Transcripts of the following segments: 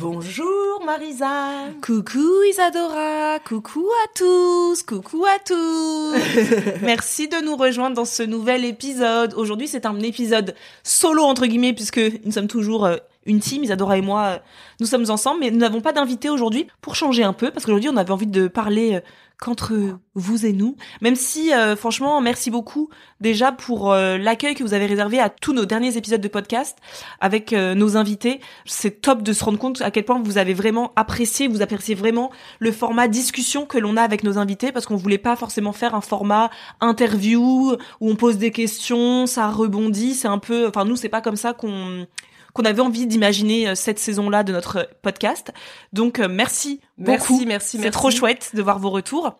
Bonjour Marisa Coucou Isadora, coucou à tous, coucou à tous. Merci de nous rejoindre dans ce nouvel épisode. Aujourd'hui, c'est un épisode solo entre guillemets puisque nous sommes toujours euh, une team, Isadora et moi, euh, nous sommes ensemble, mais nous n'avons pas d'invité aujourd'hui pour changer un peu parce qu'aujourd'hui, on avait envie de parler euh, qu'entre vous et nous. Même si, euh, franchement, merci beaucoup déjà pour euh, l'accueil que vous avez réservé à tous nos derniers épisodes de podcast avec euh, nos invités. C'est top de se rendre compte à quel point vous avez vraiment apprécié, vous appréciez vraiment le format discussion que l'on a avec nos invités parce qu'on voulait pas forcément faire un format interview où on pose des questions, ça rebondit, c'est un peu, enfin nous c'est pas comme ça qu'on qu'on avait envie d'imaginer euh, cette saison-là de notre podcast. Donc euh, merci beaucoup. Merci, merci, C'est merci. trop chouette de voir vos retours.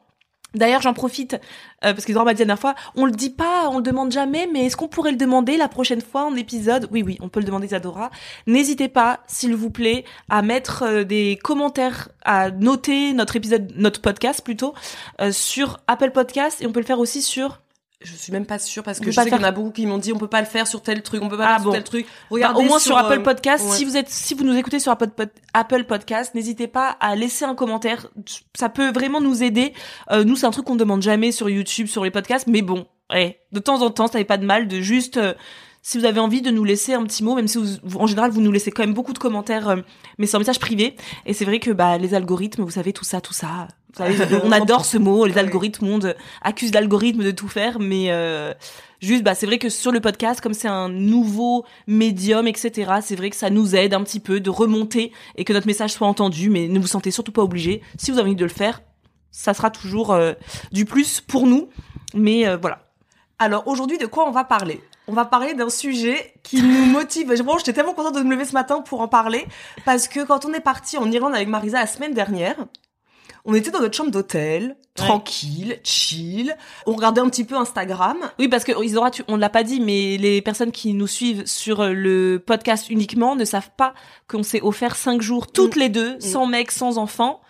D'ailleurs, j'en profite euh, parce qu'Isadora m'a dit la dernière fois, on le dit pas, on le demande jamais, mais est-ce qu'on pourrait le demander la prochaine fois en épisode? Oui, oui, on peut le demander, Isadora. N'hésitez pas, s'il vous plaît, à mettre euh, des commentaires, à noter notre épisode, notre podcast plutôt, euh, sur Apple Podcast et on peut le faire aussi sur. Je suis même pas sûre parce que je sais qu'il y en a beaucoup qui m'ont dit on peut pas le faire sur tel truc, on peut pas Ah le faire bon. sur tel truc. Bah, Regardez au moins sur, euh, Apple Podcast, ouais. si vous êtes, si vous nous écoutez sur Apple, Pod- Apple Podcast, n'hésitez pas à laisser un commentaire. Ça peut vraiment nous aider. Euh, nous, c'est un truc qu'on demande jamais sur YouTube, sur les podcasts, mais bon, ouais, de temps en temps, ça n'est pas de mal de juste, euh, si vous avez envie de nous laisser un petit mot, même si vous, vous- en général vous nous laissez quand même beaucoup de commentaires, euh, mais c'est un message privé. Et c'est vrai que bah les algorithmes, vous savez tout ça, tout ça. Vous savez, on adore ce mot. Les algorithmes, on accuse l'algorithme de tout faire, mais euh, juste bah c'est vrai que sur le podcast, comme c'est un nouveau médium, etc. C'est vrai que ça nous aide un petit peu de remonter et que notre message soit entendu, mais ne vous sentez surtout pas obligé. Si vous avez envie de le faire, ça sera toujours euh, du plus pour nous. Mais euh, voilà. Alors aujourd'hui, de quoi on va parler? On va parler d'un sujet qui nous motive. J'étais tellement contente de me lever ce matin pour en parler parce que quand on est parti en Irlande avec Marisa la semaine dernière, on était dans notre chambre d'hôtel, tranquille, chill. On regardait un petit peu Instagram. Oui, parce que Isadora, tu, on l'a pas dit, mais les personnes qui nous suivent sur euh, le podcast uniquement ne savent pas qu'on s'est offert cinq jours toutes les deux, sans mec, sans enfant.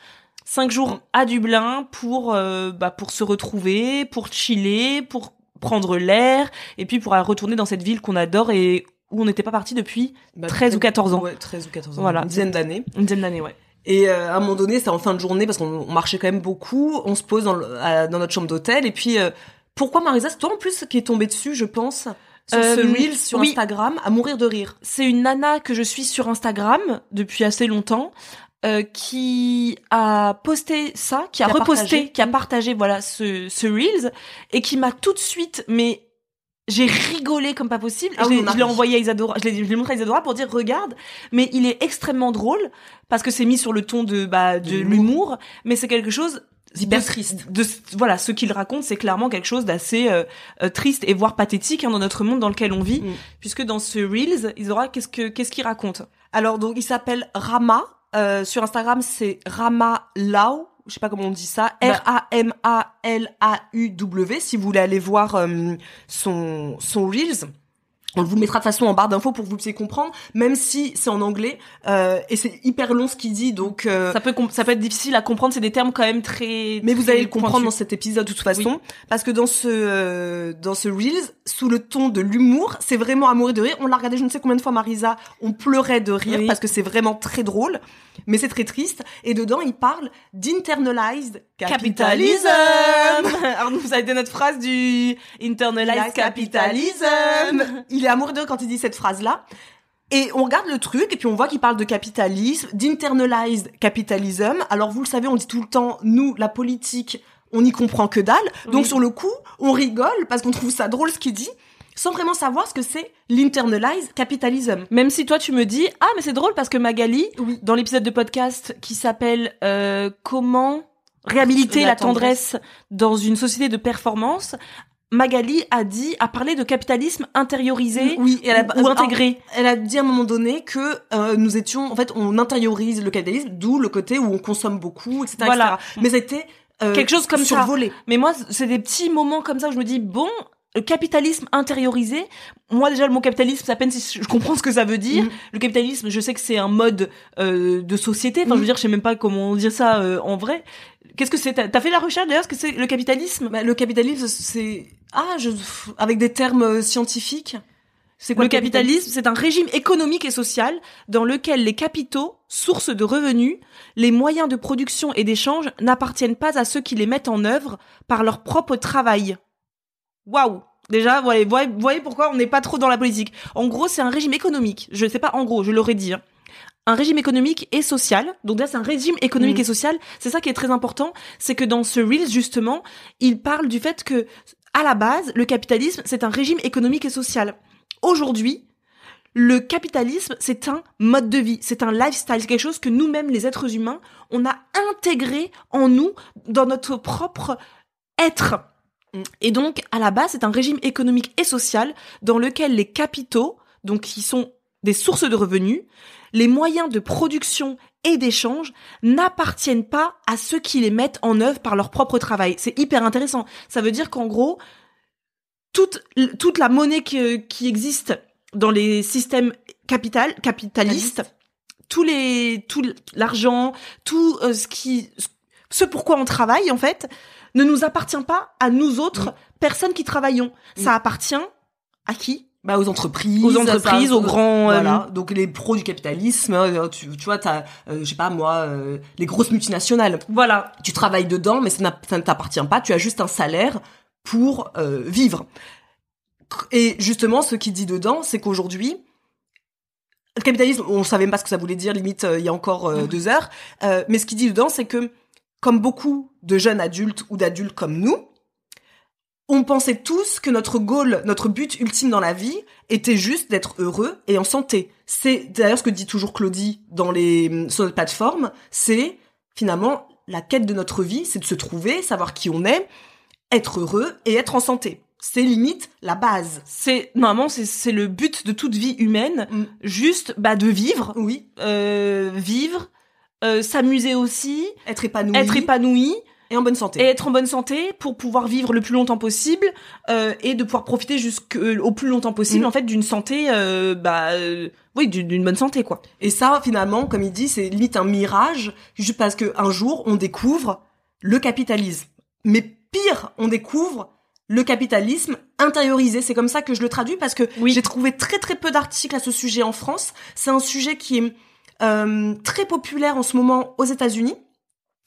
Cinq jours à Dublin pour euh, bah, pour se retrouver, pour chiller, pour prendre l'air, et puis pour retourner dans cette ville qu'on adore et où on n'était pas parti depuis Bah, 13 ou 14 ans. Ouais, 13 ou 14 ans. Voilà. Une dizaine d'années. une dizaine d'années, ouais. Et euh, à un moment donné, c'est en fin de journée parce qu'on on marchait quand même beaucoup. On se pose dans, le- à- dans notre chambre d'hôtel et puis euh, pourquoi Marisa, c'est toi en plus qui est tombée dessus, je pense, sur Euh, ce reel sur oui. Instagram, à mourir de rire. C'est une nana que je suis sur Instagram depuis assez longtemps. euh, qui a posté ça, qui a, reposté, partagé. qui a partagé voilà ce, ce reels et qui m'a tout de suite mais j'ai rigolé comme pas possible. Ah je l'ai envoyé à Isadora, je l'ai montré à Isadora pour dire regarde, mais il est extrêmement drôle parce que c'est mis sur le ton de bah de De l'humour, mais c'est quelque chose Hyper triste. De, voilà, ce qu'il raconte, c'est clairement quelque chose d'assez euh, euh, triste et voire pathétique hein, dans notre monde dans lequel on vit, Mm. puisque dans ce reels, Isadora, qu'est-ce que qu'est-ce qu'il raconte? Alors donc il s'appelle Rama. euh, sur Instagram, c'est Rama Lau. Je sais pas comment on dit ça, Bah. R-A-M-A-L-A-U-W, si vous voulez aller voir euh, son, son Reels. On vous le mettra de façon en barre d'infos pour que vous puissiez comprendre, même si c'est en anglais, euh, et c'est hyper long ce qu'il dit, donc... euh, Ça peut ça peut être difficile à comprendre, c'est des termes quand même très mais vous allez le comprendre dans cet épisode de toute façon, parce que dans ce euh, dans ce reels, sous le ton de l'humour, c'est vraiment à mourir de rire. On l'a regardé je ne sais combien de fois, Marisa, on pleurait de rire Oui. parce que c'est vraiment très drôle, mais c'est très triste. Et dedans, il parle d'internalized capitalism. capitalisme. Alors nous ça a été notre phrase du internalized capitalism. Il est rire quand il dit cette phrase-là. Et on regarde le truc, et puis on voit qu'il parle de capitalisme, d'internalized capitalism. Alors vous le savez, on dit tout le temps, nous, la politique, on n'y comprend que dalle. Donc sur le coup, on rigole parce qu'on trouve ça drôle ce qu'il dit, sans vraiment savoir ce que c'est l'internalized capitalism. Même si toi tu me dis ah mais c'est drôle parce que Magali Oui. dans l'épisode de podcast qui s'appelle euh, comment réhabiliter La la, tendresse. dans une société de performance Magali a dit a parlé de capitalisme intériorisé Oui, et elle a- ou intégré Elle a dit à un moment donné que euh, nous étions, en fait, on intériorise le capitalisme, d'où le côté où on consomme beaucoup, etc. Voilà. etc. Mais c'était euh, Quelque chose comme ça. survolé. mais moi c'est des petits moments comme ça où je me dis bon le capitalisme intériorisé, moi déjà le mot capitalisme, c'est à peine si je comprends ce que ça veut dire. Mhm. Le capitalisme, je sais que c'est un mode euh, de société. Enfin, je veux dire, je sais même pas comment dire ça euh, en vrai. Qu'est-ce que c'est? T'as fait la recherche d'ailleurs ce que c'est le capitalisme? Bah, le capitalisme, c'est ah, je avec des termes euh, scientifiques. C'est quoi Le capitalisme, c'est un régime économique et social dans lequel les capitaux, sources de revenus, les moyens de production et d'échange n'appartiennent pas à ceux qui les mettent en œuvre par leur propre travail. Waouh Déjà, voyez, voyez, voyez pourquoi on n'est pas trop dans la politique. En gros, c'est un régime économique. Je sais pas en gros, je l'aurais dit. hein. Un régime économique et social. Donc là, c'est un régime économique Mhm. et social. C'est ça qui est très important. C'est que dans ce Reels, justement, il parle du fait que, à la base, le capitalisme, c'est un régime économique et social. Aujourd'hui, le capitalisme, c'est un mode de vie, c'est un lifestyle, c'est quelque chose que nous-mêmes, les êtres humains, on a intégré en nous, dans notre propre être. Mm. Et donc, à la base, c'est un régime économique et social dans lequel les capitaux, donc qui sont des sources de revenus, les moyens de production et d'échange n'appartiennent pas à ceux qui les mettent en œuvre par leur propre travail. C'est hyper intéressant. Ça veut dire qu'en gros, toute, toute la monnaie qui, qui existe dans les systèmes capital, capitalistes, tous les, tout l'argent, tout euh, ce qui, ce pourquoi on travaille, en fait, ne nous appartient pas à nous autres personnes qui travaillons. Ça appartient à qui? Bah, aux entreprises, Aux entreprises, ça, aux grands, euh, Voilà. Donc les pros du capitalisme, euh, tu, tu vois, t'as, euh, je sais pas moi, euh, les grosses multinationales. Voilà. Tu travailles dedans, mais ça, ça ne t'appartient pas. Tu as juste un salaire pour vivre. Et justement, ce qu'il dit dedans, c'est qu'aujourd'hui, le capitalisme, on savait même pas ce que ça voulait dire, limite il y a encore deux heures. Mais ce qu'il dit dedans, c'est que comme beaucoup de jeunes adultes ou d'adultes comme nous, on pensait tous que notre goal, notre but ultime dans la vie était juste d'être heureux et en santé. C'est d'ailleurs ce que dit toujours Claudie dans les sur notre plateforme, c'est finalement la quête de notre vie, c'est de se trouver, savoir qui on est, être heureux et être en santé. C'est limite la base. C'est normalement c'est c'est le but de toute vie humaine, Mm. juste bah de vivre, Oui, euh, vivre, euh, s'amuser aussi, être épanoui, être épanoui et en bonne santé. et être en bonne santé pour pouvoir vivre le plus longtemps possible euh, et de pouvoir profiter jusqu'au plus longtemps possible Mm. en fait d'une santé euh, bah euh, oui d'une d'une bonne santé quoi. Et ça, finalement, comme il dit, c'est limite un mirage, juste parce que un jour, on découvre le capitalisme. Mais pire, on découvre le capitalisme intériorisé. C'est comme ça que je le traduis parce que Oui. j'ai trouvé très très peu d'articles à ce sujet en France. C'est un sujet qui est euh, très populaire en ce moment aux États-Unis.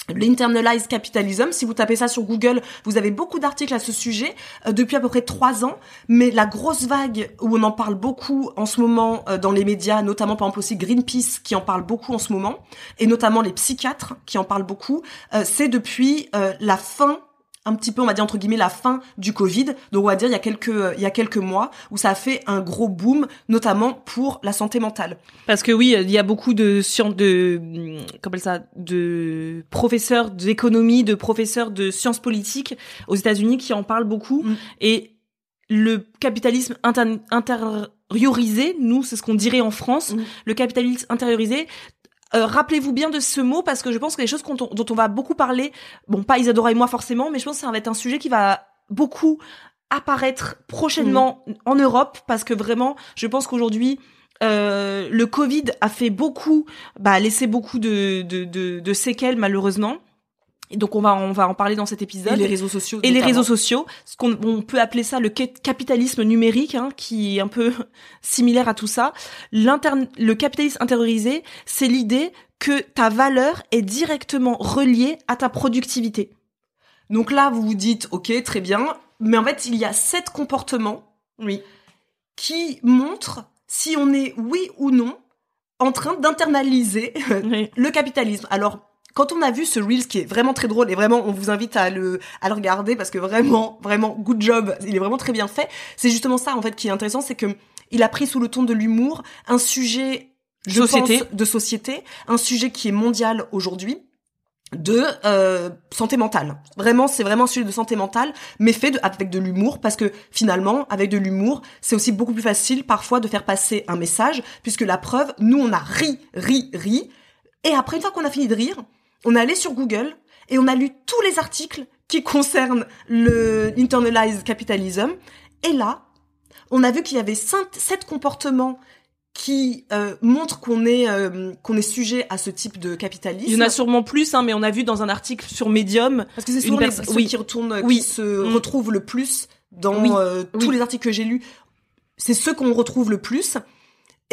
L'internalized capitalism, si vous tapez ça sur Google, vous avez beaucoup d'articles à ce sujet euh, depuis à peu près trois ans. Mais la grosse vague où on en parle beaucoup en ce moment euh, dans les médias, notamment par exemple aussi Greenpeace qui en parle beaucoup en ce moment, et notamment les psychiatres qui en parlent beaucoup, euh, c'est depuis euh, la fin un petit peu, on va dire entre guillemets, la fin du Covid. Donc on va dire il y a quelques il y a quelques mois où ça a fait un gros boom, notamment pour la santé mentale. Parce que oui, il y a beaucoup de sciences de hum, comment on appelle ça de professeurs d'économie, de professeurs de sciences politiques aux États-Unis qui en parlent beaucoup Mm. et le capitalisme inter- intériorisé, nous c'est ce qu'on dirait en France, Mm. le capitalisme intériorisé euh, rappelez-vous bien de ce mot parce que je pense que les choses dont on va beaucoup parler, bon pas Isadora et moi forcément, mais je pense que ça va être un sujet qui va beaucoup apparaître prochainement Mhm. en Europe parce que vraiment, je pense qu'aujourd'hui euh, le Covid a fait beaucoup, bah laissé beaucoup de, de, de, de séquelles malheureusement. Et donc on va on va en parler dans cet épisode Et les réseaux sociaux. et les réseaux sociaux, ce qu'on on peut appeler ça le ca- capitalisme numérique, hein, qui est un peu similaire à tout ça. Le capitalisme intériorisé, c'est l'idée que ta valeur est directement reliée à ta productivité. Donc là, vous vous dites, ok, très bien, mais en fait, il y a sept comportements, oui, qui montrent si on est oui ou non en train d'internaliser le capitalisme. Alors, quand on a vu ce Reels qui est vraiment très drôle et vraiment on vous invite à le à le regarder parce que vraiment vraiment good job, il est vraiment très bien fait. C'est justement ça en fait qui est intéressant, c'est que il a pris sous le ton de l'humour un sujet je Société. pense, de société, un sujet qui est mondial aujourd'hui de euh, santé mentale. Vraiment, c'est vraiment un sujet de santé mentale, mais fait de- avec de l'humour, parce que finalement, avec de l'humour, c'est aussi beaucoup plus facile parfois de faire passer un message, puisque la preuve, nous, on a ri, ri, ri, et après, une fois qu'on a fini de rire, on est allé sur Google et on a lu tous les articles qui concernent le internalized capitalism, et là, on a vu qu'il y avait sept comportements qui euh, montrent qu'on est euh, qu'on est sujet à ce type de capitalisme. Il y en a sûrement plus, hein, mais on a vu dans un article sur Medium. Parce que c'est souvent les, ceux oui. qui retournent, Oui. qui se Mm. retrouvent le plus dans Oui. euh, tous les articles que j'ai lus. C'est ceux qu'on retrouve le plus.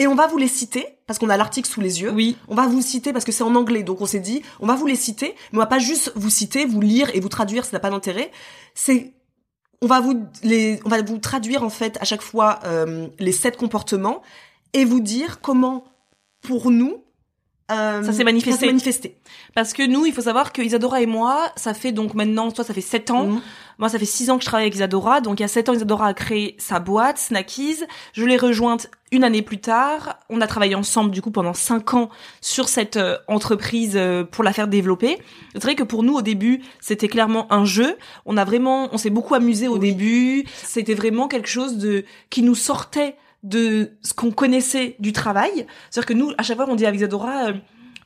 Et on va vous les citer, parce qu'on a l'article sous les yeux. Oui. On va vous citer parce que c'est en anglais, donc on s'est dit, on va vous les citer, mais on va pas juste vous citer, vous lire et vous traduire, ça n'a pas d'intérêt. C'est, on va vous les, on va vous traduire en fait à chaque fois euh, les sept comportements et vous dire comment, pour nous, euh, Ça s'est manifesté. manifesté. Parce que nous, il faut savoir que Isadora et moi, ça fait donc maintenant, toi, ça fait 7 ans. Mhm. Moi, ça fait 6 ans que je travaille avec Isadora. Donc, il y a 7 ans, Isadora a créé sa boîte, Snackies. Je l'ai rejointe une année plus tard. On a travaillé ensemble, du coup, pendant 5 ans sur cette euh, entreprise euh, pour la faire développer. C'est vrai que pour nous, au début, c'était clairement un jeu. On a vraiment, on s'est beaucoup amusé au Oui. début. C'était vraiment quelque chose de, qui nous sortait de ce qu'on connaissait du travail. C'est-à-dire que nous, à chaque fois, on dit à Isadora, euh,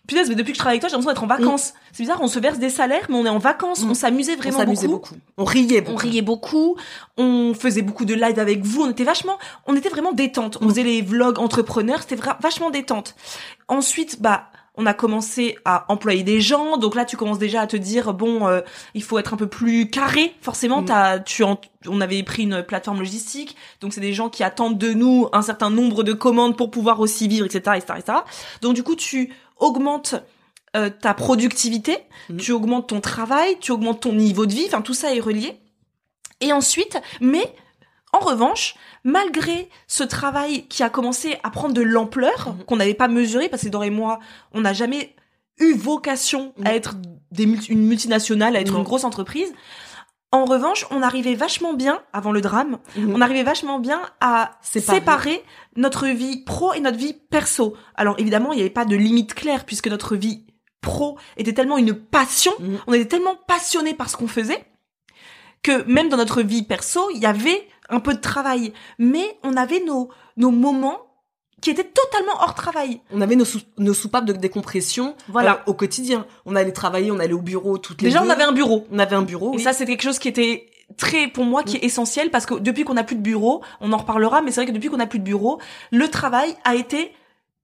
Punaise, mais depuis que je travaille avec toi, j'ai l'impression d'être en vacances. C'est bizarre, on se verse des salaires, mais on est en vacances. Mm. On s'amusait On vraiment s'amusait beaucoup. beaucoup. On riait beaucoup. On riait beaucoup, on faisait beaucoup de live avec vous, on était vachement, on était vraiment détente. On Mm. faisait les vlogs entrepreneurs, c'était vachement détente. Ensuite, bah, on a commencé à employer des gens, donc là tu commences déjà à te dire bon, euh, il faut être un peu plus carré. Forcément, Mm. t'as, tu, en- on avait pris une plateforme logistique, donc c'est des gens qui attendent de nous un certain nombre de commandes pour pouvoir aussi vivre, etc., etc., etc. Donc du coup, tu augmentes euh, ta productivité, Mhm. tu augmentes ton travail, tu augmentes ton niveau de vie, enfin tout ça est relié. Et ensuite, mais en revanche, malgré ce travail qui a commencé à prendre de l'ampleur, Mhm. qu'on n'avait pas mesuré, parce que Dora et moi, on n'a jamais eu vocation à être des multi- une multinationale, à être une grosse entreprise. En revanche, on arrivait vachement bien, avant le drame, Mhm. on arrivait vachement bien à Séparer. séparer. notre vie pro et notre vie perso. Alors évidemment, il n'y avait pas de limite claire puisque notre vie pro était tellement une passion, Mhm. on était tellement passionné par ce qu'on faisait que même dans notre vie perso, il y avait un peu de travail, mais on avait nos nos moments qui étaient totalement hors travail. On avait nos, sou- nos soupapes de décompression Voilà. euh, au quotidien. On allait travailler, on allait au bureau toutes les Déjà, deux. on avait un bureau. on avait un bureau. Et oui. ça, c'est quelque chose qui était très, pour moi, qui est essentiel parce que depuis qu'on n'a plus de bureau, on en reparlera, mais c'est vrai que depuis qu'on n'a plus de bureau, le travail a été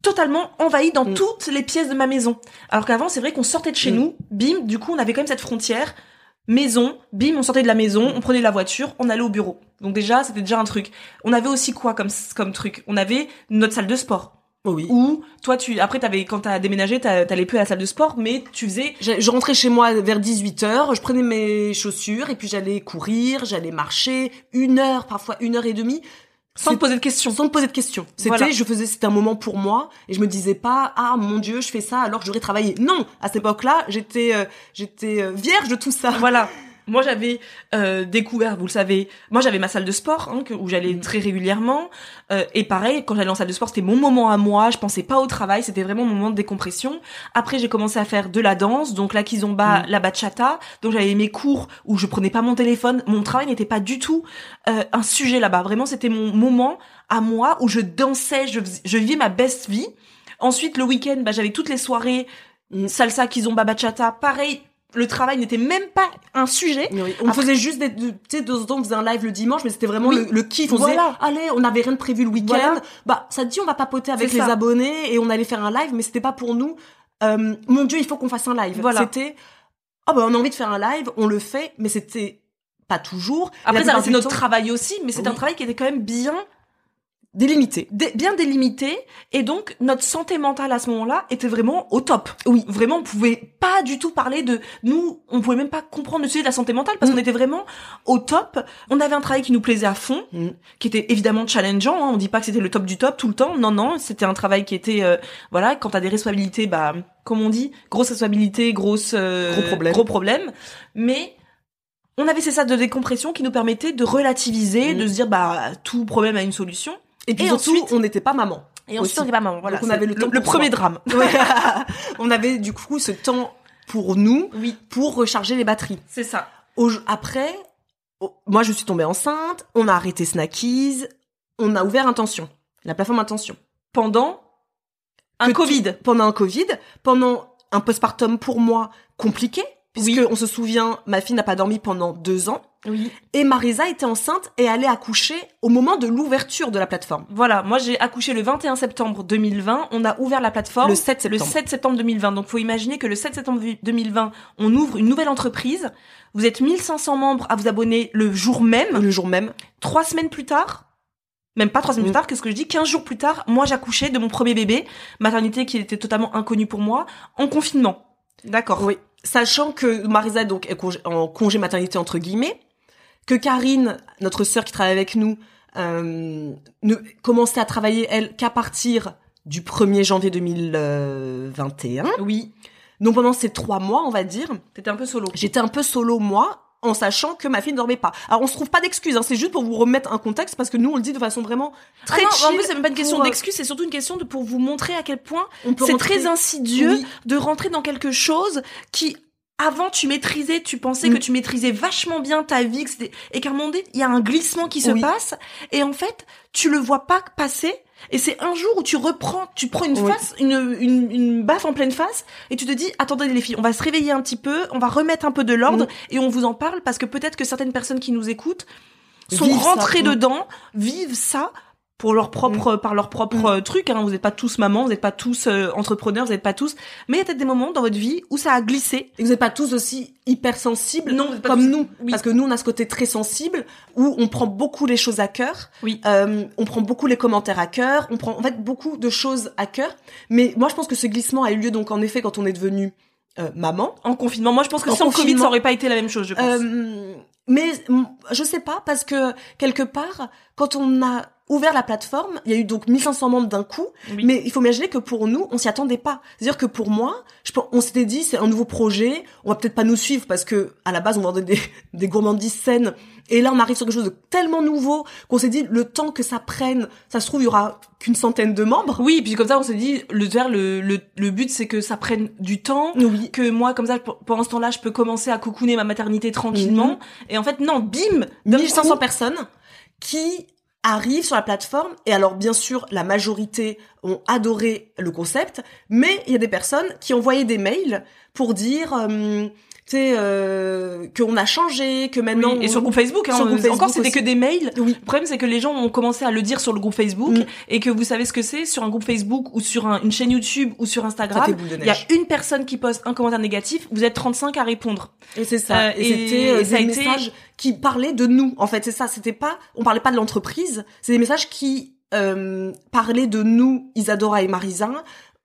totalement envahi dans Mm. toutes les pièces de ma maison. Alors qu'avant, c'est vrai qu'on sortait de chez Mm. nous, bim, du coup, on avait quand même cette frontière. Maison, bim, on sortait de la maison, on prenait la voiture, on allait au bureau. Donc déjà, c'était déjà un truc. On avait aussi quoi comme, comme truc? On avait notre salle de sport. Oh oui. Où, toi, tu, après, t'avais, quand t'as déménagé, t'allais plus à la salle de sport, mais tu faisais Je, je rentrais chez moi vers 18h, je prenais mes chaussures et puis j'allais courir, j'allais marcher une heure, parfois une heure et demie, sans te poser de questions. sans me poser de questions. C'était, Voilà. je faisais, c'était un moment pour moi et je me disais pas, ah mon dieu, je fais ça alors que j'aurais travaillé. Non, à cette époque-là, j'étais, euh, j'étais euh, vierge de tout ça. Voilà. Moi, j'avais euh, découvert, vous le savez, moi j'avais ma salle de sport hein, que- où j'allais Mm. très régulièrement. Euh, et pareil, quand j'allais en salle de sport, c'était mon moment à moi. Je pensais pas au travail, c'était vraiment mon moment de décompression. Après, j'ai commencé à faire de la danse, donc la kizomba, Mm. la bachata. Donc j'avais mes cours où je prenais pas mon téléphone. Mon travail n'était pas du tout euh, un sujet là-bas. Vraiment, c'était mon moment à moi où je dansais, je, je vivais ma best vie. Ensuite, le week-end, bah, j'avais toutes les soirées Mm. salsa, kizomba, bachata. Pareil, le travail n'était même pas un sujet. Oui, On Après- faisait juste des, de- tu sais, de temps en temps, on faisait un live le dimanche, mais c'était vraiment Oui. le, le kiff. On Voilà. disait, allez, on n'avait rien de prévu le week-end. Voilà. Bah, ça te dit, on va papoter avec C'est les abonnés et on allait faire un live, mais c'était pas pour nous. euh, mon Dieu, il faut qu'on fasse un live. Voilà. C'était, oh bah, on a envie de faire un live, on le fait, mais c'était pas toujours. Après, ça du notre temps, travail aussi, mais c'était Oui. un travail qui était quand même bien délimité. dé- bien délimité et donc notre santé mentale à ce moment-là était vraiment au top. Oui, vraiment on pouvait pas du tout parler de nous, on pouvait même pas comprendre le sujet de la santé mentale parce Mm. qu'on était vraiment au top. On avait un travail qui nous plaisait à fond, Mm. qui était évidemment challengeant, hein. on dit pas que c'était le top du top tout le temps. Non non, c'était un travail qui était euh, voilà, quand t'as des responsabilités bah comme on dit, grosse responsabilité, grosse euh, Gros problème. gros problème, mais on avait ces salles de décompression qui nous permettaient de relativiser, Mm. de se dire bah tout problème a une solution. Et puis Et surtout, ensuite- on n'était pas maman. Et ensuite, Aussi. on dit pas maman. Voilà, Donc, on avait le temps pour premier drame. Ouais. on avait du coup ce temps pour nous, Oui, pour recharger les batteries. c'est ça. Au- après, oh, moi je suis tombée enceinte, on a arrêté Snackies, on a ouvert Intention, la plateforme Intention. Pendant un Covid. pendant un Covid, pendant un postpartum pour moi compliqué, puisque Oui. on se souvient, ma fille n'a pas dormi pendant deux ans, Oui. et Marisa était enceinte et allait accoucher au moment de l'ouverture de la plateforme. Voilà, moi j'ai accouché le 21 septembre 2020. On a ouvert la plateforme Le 7 le septembre. 7 septembre 2020. Donc faut imaginer que le 7 septembre 2020, on ouvre une nouvelle entreprise. Vous êtes 1500 membres à vous abonner le jour même. Le jour même. Trois semaines plus tard, même pas trois semaines Mm. plus tard, qu'est-ce que je dis? 15 jours plus tard, moi j'accouchais de mon premier bébé, maternité qui était totalement inconnue pour moi, en confinement. D'accord. Oui. Sachant que Marisa donc est congé- en congé maternité entre guillemets, que Karine, notre sœur qui travaille avec nous, euh, ne commençait à travailler elle qu'à partir du 1er janvier 2021. Oui. Donc pendant ces trois mois, on va dire, T'étais un peu solo. j'étais un peu solo moi, en sachant que ma fille ne dormait pas. Alors on se trouve pas d'excuses, hein, c'est juste pour vous remettre un contexte parce que nous on le dit de façon vraiment très Ah non, chill. en plus, c'est même pas une question euh, d'excuse, c'est surtout une question de pour vous montrer à quel point c'est très insidieux Oui. de rentrer dans quelque chose qui avant tu maîtrisais, tu pensais Mm. que tu maîtrisais vachement bien ta vie, que et qu'à un moment donné, il y a un glissement qui se Oui. passe, et en fait, tu le vois pas passer, et c'est un jour où tu reprends, tu prends une Oui. face, une, une, une baffe en pleine face, et tu te dis, attendez les filles, on va se réveiller un petit peu, on va remettre un peu de l'ordre, Mm. et on vous en parle, parce que peut-être que certaines personnes qui nous écoutent sont rentrées Mm. dedans, vivent ça, pour leur propre par leur propre Mm. euh, truc hein. vous n'êtes pas tous mamans vous n'êtes pas tous euh, entrepreneurs vous n'êtes pas tous mais il y a peut-être des moments dans votre vie où ça a glissé Et vous n'êtes pas tous aussi hypersensibles Non, comme tous- nous. oui. Parce que nous, on a ce côté très sensible où on prend beaucoup les choses à cœur. Oui. Euh, on prend beaucoup les commentaires à cœur. On prend en fait beaucoup de choses à cœur. Mais moi, je pense que ce glissement a eu lieu donc en effet quand on est devenu euh, maman. en confinement moi je pense que En sans Covid ça aurait pas été la même chose je pense Euh, mais mm, je sais pas parce que quelque part, quand on a ouvert la plateforme, il y a eu donc 1500 membres d'un coup. Oui. Mais il faut imaginer que pour nous, on s'y attendait pas. C'est-à-dire que pour moi, je, on s'était dit, c'est un nouveau projet, on va peut-être pas nous suivre parce que à la base, on vendait des, des gourmandises saines. Et là, on arrive sur quelque chose de tellement nouveau qu'on s'est dit, le temps que ça prenne, ça se trouve, il y aura qu'une centaine de membres. oui puis comme ça on s'est dit le vers le, le le but c'est que ça prenne du temps Oui. que moi comme ça pendant ce temps-là je peux commencer à cocooner ma maternité tranquillement et en fait non bim d'un 1500 coup, personnes qui arrivent sur la plateforme et alors bien sûr la majorité ont adoré le concept mais il y a des personnes qui envoyaient des mails pour dire euh, euh, qu'on a changé que maintenant oui, et sur le groupe Facebook, hein, Sur le groupe encore Facebook c'était que des mails. Oui. Le problème c'est que les gens ont commencé à le dire sur le groupe Facebook Mm. et que vous savez ce que c'est sur un groupe Facebook ou sur un- une chaîne YouTube ou sur Instagram. Il y a une personne qui poste un commentaire négatif, vous êtes 35 à répondre. et c'est ça Euh, et, c'était euh, et ça a des été- messages qui parlaient de nous en fait c'est ça c'était pas on parlait pas de l'entreprise c'est des messages qui euh, parlaient de nous Isadora et Marisa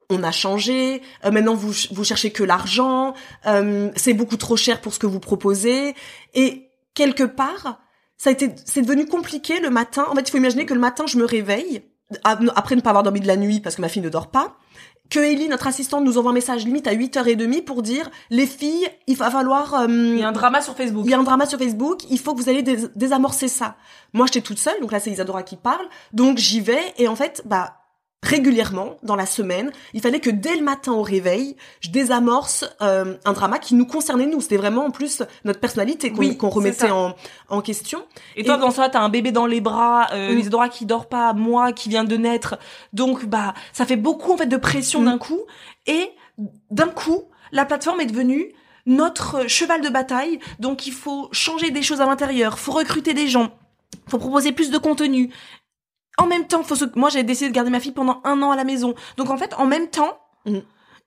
on a changé. euh, maintenant, vous vous cherchez que l'argent. euh, c'est beaucoup trop cher pour ce que vous proposez. Et quelque part, ça a été, c'est devenu compliqué le matin. En fait, il faut imaginer que le matin, je me réveille après ne pas avoir dormi de la nuit parce que ma fille ne dort pas. Que Ellie, notre assistante, nous envoie un message limite à 8h30 pour dire les filles, il va falloir. euh, Il y a un drama sur Facebook. il y a un drama sur Facebook, il faut que vous allez dés- désamorcer ça. Moi, j'étais toute seule, donc là, c'est Isadora qui parle, donc j'y vais, et en fait, bah, régulièrement dans la semaine. Il fallait que dès le matin au réveil, je désamorce euh, un drama qui nous concernait nous. C'était vraiment en plus notre personnalité qu'on Oui, remettait en, en question. Et toi, Et- dans ça, t'as un bébé dans les bras, euh, Mm. Isadora qui dort pas, moi qui vient de naître. Donc, bah, ça fait beaucoup, en fait, de pression Mm. d'un coup. Et d'un coup, la plateforme est devenue notre cheval de bataille. Donc, il faut changer des choses à l'intérieur, faut recruter des gens, faut proposer plus de contenu. En même temps, faut se... moi, j'ai décidé de garder ma fille pendant un an à la maison. Donc, en fait, en même temps, Mm.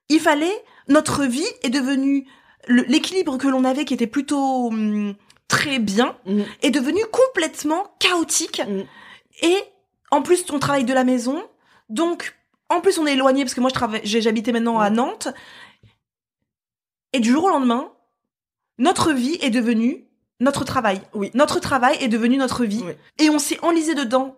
il fallait, notre vie est devenue, l'équilibre que l'on avait, qui était plutôt hum, très bien, Mm. est devenu complètement chaotique. Mm. Et en plus, on travaille de la maison. Donc, en plus, on est éloigné parce que moi, je travaille, j'habitais maintenant à Nantes. Et du jour au lendemain, notre vie est devenue notre travail. Oui. Notre travail est devenu notre vie. Oui. Et on s'est enlisé dedans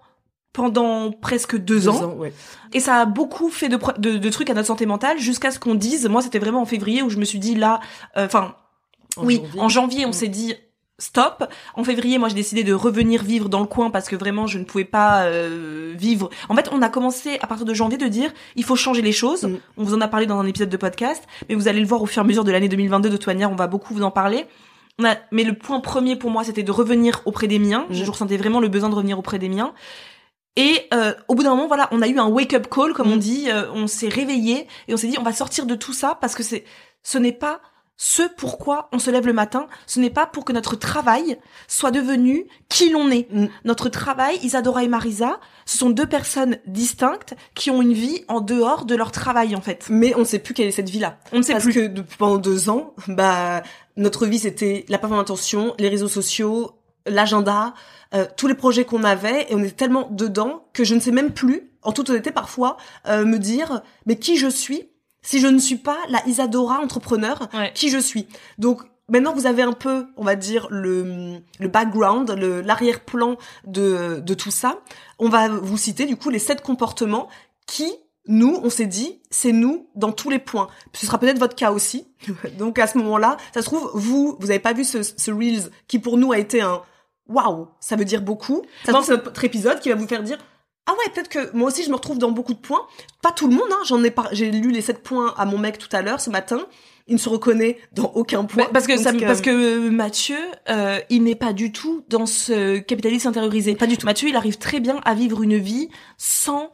pendant presque deux, ans. ouais. Et ça a beaucoup fait de, de, de trucs à notre santé mentale jusqu'à ce qu'on dise, moi c'était vraiment en février où je me suis dit là, euh, enfin En oui, janvier. en janvier, on Mm. s'est dit stop. En février, moi, j'ai décidé de revenir vivre dans le coin parce que vraiment, je ne pouvais pas euh, vivre. En fait, on a commencé à partir de janvier de dire il faut changer les choses. Mm. On vous en a parlé dans un épisode de podcast, mais vous allez le voir au fur et à mesure de l'année 2022. De toute manière, on va beaucoup vous en parler. On a, mais le point premier pour moi, c'était de revenir auprès des miens. Mm. Je ressentais vraiment le besoin de revenir auprès des miens. Et euh, au bout d'un moment, voilà, on a eu un wake-up call, comme Mm. on dit. euh, on s'est réveillé et on s'est dit, on va sortir de tout ça parce que c'est, ce n'est pas ce pourquoi on se lève le matin. Ce n'est pas pour que notre travail soit devenu qui l'on est. Mm. Notre travail, Isadora et Marisa, ce sont deux personnes distinctes qui ont une vie en dehors de leur travail, en fait. Mais on ne sait plus quelle est cette vie-là. On ne sait Parce plus. que depuis pendant deux ans, bah notre vie c'était la plateforme d'intention, les réseaux sociaux, l'agenda, euh, tous les projets qu'on avait, et on était tellement dedans que je ne sais même plus, en toute honnêteté parfois, euh, me dire mais qui je suis si je ne suis pas la Isadora entrepreneur, Ouais. qui je suis. Donc maintenant vous avez un peu, on va dire le le background, le l'arrière-plan de de tout ça. On va vous citer du coup les sept comportements qui nous, on s'est dit, c'est nous dans tous les points. Ce sera peut-être votre cas aussi. Donc à ce moment-là, ça se trouve, vous, vous avez pas vu ce, ce Reels qui pour nous a été un waouh, ça veut dire beaucoup. Ça c'est notre épisode qui va vous faire dire ah ouais, peut-être que moi aussi je me retrouve dans beaucoup de points. Pas tout le monde, hein. J'en ai par... j'ai lu les sept points à mon mec tout à l'heure ce matin. Il ne se reconnaît dans aucun point. Bah, parce que ça, euh, parce que Mathieu, euh, il n'est pas du tout dans ce capitalisme intériorisé. Pas du tout. Mathieu, il arrive très bien à vivre une vie sans.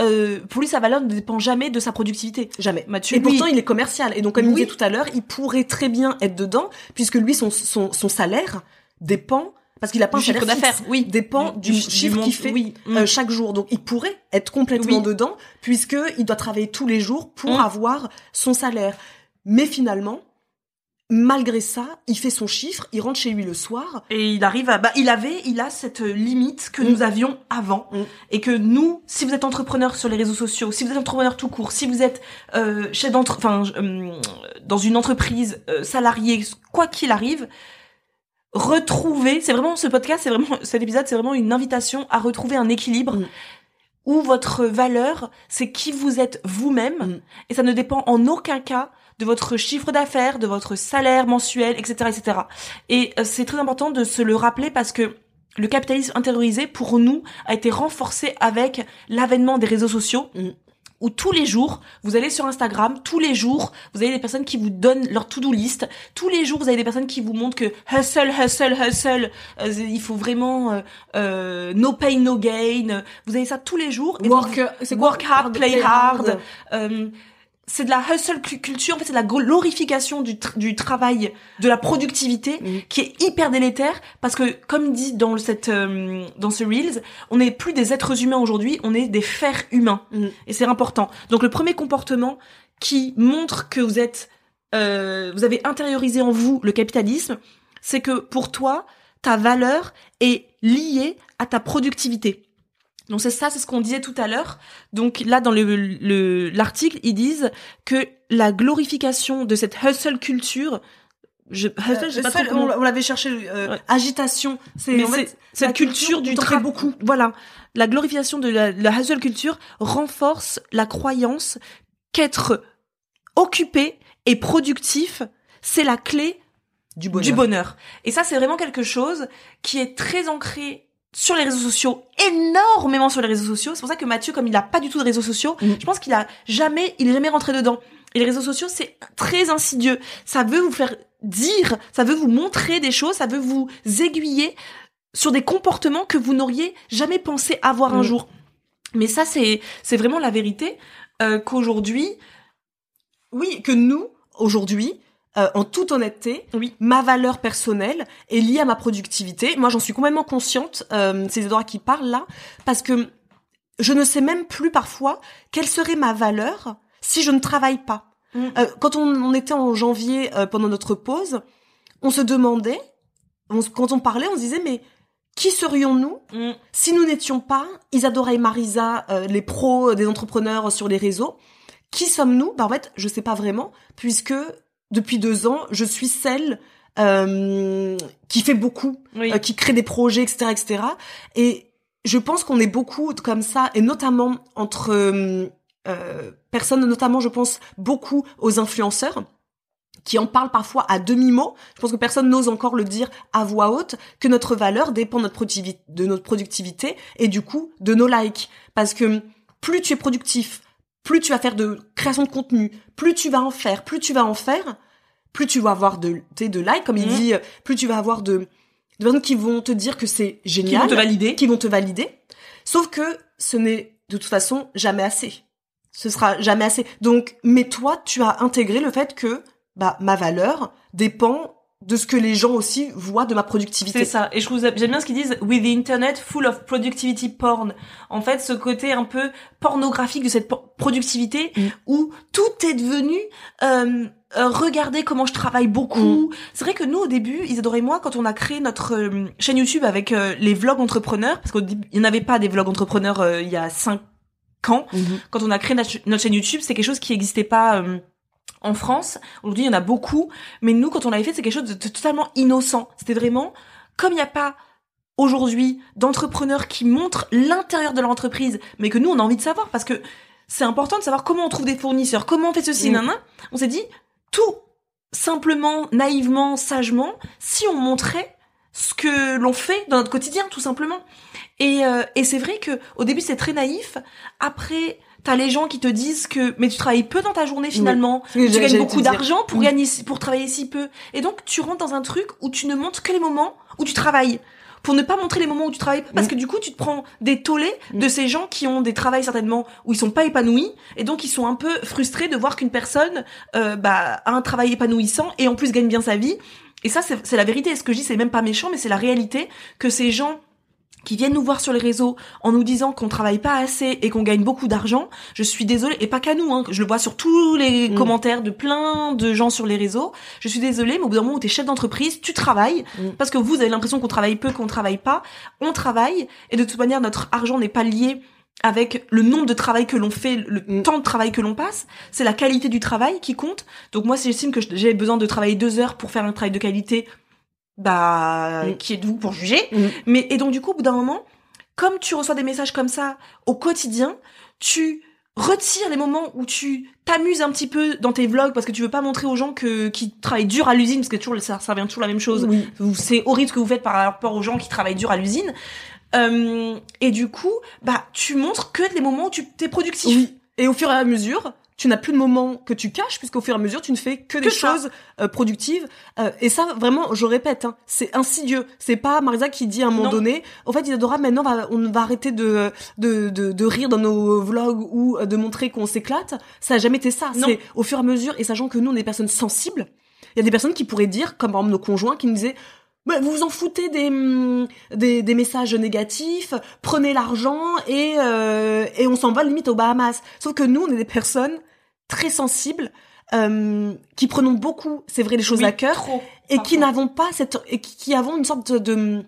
Euh, pour lui, sa valeur ne dépend jamais de sa productivité. Jamais. Mathieu, Et lui- pourtant, il est commercial. Et donc, comme il disait tout à l'heure, il pourrait très bien être dedans, puisque lui, son, son, son salaire dépend, parce qu'il a pas un chiffre d'affaires, oui. dépend du, chiffre qu'il fait oui. euh, Mm. chaque jour. Donc, il pourrait être complètement Oui. dedans, puisque il doit travailler tous les jours pour Mm. avoir son salaire. Mais finalement, malgré ça, il fait son chiffre, il rentre chez lui le soir. Et il arrive à, bah, il avait, il a cette limite que Mm. nous avions avant. Et que nous, si vous êtes entrepreneur sur les réseaux sociaux, si vous êtes entrepreneur tout court, si vous êtes, euh, chef d'entre, enfin, euh, dans une entreprise, euh, salarié, quoi qu'il arrive, retrouvez, c'est vraiment, ce podcast, c'est vraiment, cet épisode, c'est vraiment une invitation à retrouver un équilibre Mm. où votre valeur, c'est qui vous êtes vous-même. Mm. Et ça ne dépend en aucun cas de votre chiffre d'affaires, de votre salaire mensuel, etc., etc. Et euh, c'est très important de se le rappeler parce que le capitalisme intériorisé, pour nous, a été renforcé avec l'avènement des réseaux sociaux. Mm. Où tous les jours, vous allez sur Instagram, tous les jours, vous avez des personnes qui vous donnent leur to-do list. Tous les jours, vous avez des personnes qui vous montrent que hustle, hustle, hustle, euh, il faut vraiment euh, euh, no pain, no gain. Vous avez ça tous les jours. Et Work, vous- work hard, play hard. Euh, c'est de la hustle cu- culture, en fait, c'est de la glorification du, du travail, de la productivité, Mm. qui est hyper délétère, parce que, comme dit dans, cette, euh, dans ce Reels, on n'est plus des êtres humains aujourd'hui, on est des fers humains. Mm. Et c'est important. Donc, le premier comportement qui montre que vous êtes, euh, vous avez intériorisé en vous le capitalisme, c'est que pour toi, ta valeur est liée à ta productivité. Donc c'est ça, c'est ce qu'on disait tout à l'heure. Donc là, dans le le- l'article, ils disent que la glorification de cette hustle culture, je, hustle, je sais pas Euh, trop seul- on, on l'avait cherché, euh, Ouais. agitation. C'est cette la culture du travail. beaucoup. Voilà, la glorification de la, la hustle culture renforce la croyance qu'être occupé et productif, c'est la clé du bonheur. du bonheur. Et ça, c'est vraiment quelque chose qui est très ancré sur les réseaux sociaux, énormément sur les réseaux sociaux. C'est pour ça que Mathieu, comme il a pas du tout de réseaux sociaux, Mm. je pense qu'il a jamais, il est jamais rentré dedans. Et les réseaux sociaux, c'est très insidieux. Ça veut vous faire dire, ça veut vous montrer des choses, ça veut vous aiguiller sur des comportements que vous n'auriez jamais pensé avoir un Mm. jour. Mais ça, c'est c'est vraiment la vérité euh, qu'aujourd'hui, Oui, que nous, aujourd'hui, euh, en toute honnêteté, Oui. ma valeur personnelle est liée à ma productivité. Moi, j'en suis complètement consciente. Euh, c'est Isadora qui parle là, parce que je ne sais même plus parfois quelle serait ma valeur si je ne travaille pas. Mm. Euh, quand on, on était en janvier euh, pendant notre pause, on se demandait, on quand on parlait, on se disait mais qui serions-nous Mm. si nous n'étions pas Isadora et Marisa, euh, les pros des entrepreneurs sur les réseaux, qui sommes-nous? Bah en fait, je sais pas vraiment, puisque depuis deux ans, je suis celle euh, qui fait beaucoup, oui. euh, qui crée des projets, etc., etc. Et je pense qu'on est beaucoup comme ça, et notamment entre euh, euh, personnes, notamment, je pense beaucoup aux influenceurs qui en parlent parfois à demi-mot. Je pense que personne n'ose encore le dire à voix haute, que notre valeur dépend de notre, de notre productivité et du coup de nos likes. Parce que plus tu es productif, plus tu vas faire de création de contenu, plus tu vas en faire, plus tu vas en faire, plus tu vas avoir de, de likes, comme il Mhm. dit, euh, plus tu vas avoir de, de personnes qui vont te dire que c'est Qui génial vont te valider. qui vont te valider. Sauf que ce n'est de toute façon jamais assez. Ce sera jamais assez. Donc, mais toi, tu as intégré le fait que bah ma valeur dépend de ce que les gens aussi voient de ma productivité. C'est ça. Et je trouve j'aime bien ce qu'ils disent with the internet full of productivity porn. En fait, ce côté un peu pornographique de cette por- productivité Mm. où tout est devenu euh, euh, regardez comment je travaille beaucoup. C'est vrai que nous au début, Isadora et moi, quand on a créé notre euh, chaîne YouTube avec euh, les vlogs entrepreneurs, parce qu'il n'y en avait pas des vlogs entrepreneurs il y a cinq ans, Mhm. quand on a créé notre, notre chaîne YouTube, c'est quelque chose qui n'existait pas euh, en France. Aujourd'hui, il y en a beaucoup, mais nous, quand on l'avait fait, c'est quelque chose de, totalement innocent. C'était vraiment comme il n'y a pas aujourd'hui d'entrepreneurs qui montrent l'intérieur de leur entreprise, mais que nous, on a envie de savoir parce que c'est important de savoir comment on trouve des fournisseurs, comment on fait ceci, Mm. nanana. On s'est dit tout simplement, naïvement, sagement, si on montrait ce que l'on fait dans notre quotidien, tout simplement. Et, euh, et c'est vrai que au début c'est très naïf. Après, t'as les gens qui te disent que mais tu travailles peu dans ta journée finalement. Tu gagnes beaucoup d'argent pour gagner si- pour travailler si peu. Et donc tu rentres dans un truc où tu ne montres que les moments où tu travailles. Pour ne pas montrer les moments où tu travailles, parce Mm. que du coup tu te prends des tollés Mm. de ces gens qui ont des travails certainement où ils sont pas épanouis et donc ils sont un peu frustrés de voir qu'une personne euh, bah, a un travail épanouissant et en plus gagne bien sa vie. Et ça c'est c'est la vérité. Ce que je dis c'est même pas méchant, mais c'est la réalité que ces gens qui viennent nous voir sur les réseaux en nous disant qu'on travaille pas assez et qu'on gagne beaucoup d'argent, je suis désolée, et pas qu'à nous, hein, je le vois sur tous les Mm. commentaires de plein de gens sur les réseaux, je suis désolée, mais au bout d'un moment où t'es chef d'entreprise, tu travailles, Mm. parce que vous avez l'impression qu'on travaille peu, qu'on travaille pas, on travaille, et de toute manière, notre argent n'est pas lié avec le nombre de travail que l'on fait, le Mm. temps de travail que l'on passe, c'est la qualité du travail qui compte. Donc moi, si j'estime que j'ai besoin de travailler deux heures pour faire un travail de qualité, bah, Mm. qui êtes-vous pour juger Mm. mais et donc du coup, au bout d'un moment, comme tu reçois des messages comme ça au quotidien, tu retires les moments où tu t'amuses un petit peu dans tes vlogs parce que tu veux pas montrer aux gens que qui travaillent dur à l'usine parce que toujours ça, ça revient toujours la même chose. Oui. C'est horrible ce que vous faites par rapport aux gens qui travaillent dur à l'usine. Euh, et du coup, bah tu montres que les moments où tu t'es productif. Oui. Et au fur et à mesure, tu n'as plus de moments que tu caches, puisqu'au fur et à mesure, tu ne fais que, des ça. choses euh, productives. Euh, et ça, vraiment, je répète, hein, c'est insidieux. C'est pas Marisa qui dit à un moment Non. donné, en fait, Isadora, maintenant, va, on va arrêter de, de, de, de rire dans nos vlogs ou euh, de montrer qu'on s'éclate. Ça a jamais été ça. Non. C'est au fur et à mesure, et sachant que nous, on est des personnes sensibles, il y a des personnes qui pourraient dire, comme par exemple nos conjoints, qui nous disaient, vous vous en foutez des, hum, des, des messages négatifs, prenez l'argent et, euh, et on s'en va limite aux Bahamas. Sauf que nous, on est des personnes très sensibles, euh, qui prenons beaucoup, c'est vrai, les choses Oui, à cœur, trop. et qui n'avons pas cette, et qui, qui avons une sorte de- de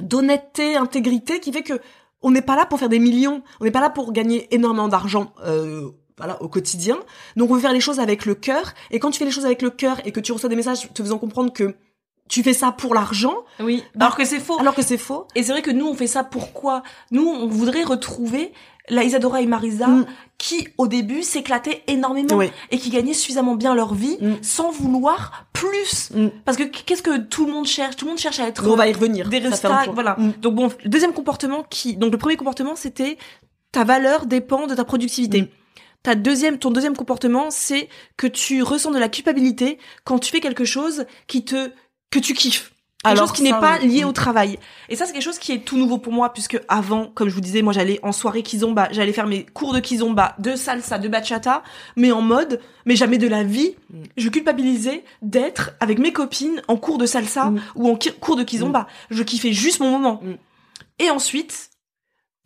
d'honnêteté, intégrité, qui fait que on n'est pas là pour faire des millions, on n'est pas là pour gagner énormément d'argent. Euh, voilà, au quotidien. Donc on veut faire les choses avec le cœur. Et quand tu fais les choses avec le cœur et que tu reçois des messages te faisant comprendre que tu fais ça pour l'argent, Oui. Bah, Alors que c'est faux. alors que c'est faux. Et c'est vrai que nous, on fait ça pourquoi Nous, on voudrait retrouver la Isadora et Marisa Mm. qui, au début, s'éclataient énormément Oui. et qui gagnaient suffisamment bien leur vie Mm. sans vouloir plus. Mm. Parce que qu'est-ce que tout le monde cherche? Tout le monde cherche à être on va y revenir. des point. voilà. Donc bon, le deuxième comportement qui, donc le premier comportement, c'était ta valeur dépend de ta productivité. Ta deuxième, ton deuxième comportement, c'est que tu ressens de la culpabilité quand tu fais quelque chose qui te, que tu kiffes. Quelque Alors chose qui n'est pas oui. lié Mm. au travail. Et ça, c'est quelque chose qui est tout nouveau pour moi, puisque avant, comme je vous disais, moi, j'allais en soirée kizomba, j'allais faire mes cours de kizomba, de salsa, de bachata, mais en mode, mais jamais de la vie, Mm. je culpabilisais d'être avec mes copines en cours de salsa Mm. ou en cours de kizomba. Je kiffais juste mon moment. Mm. Et ensuite,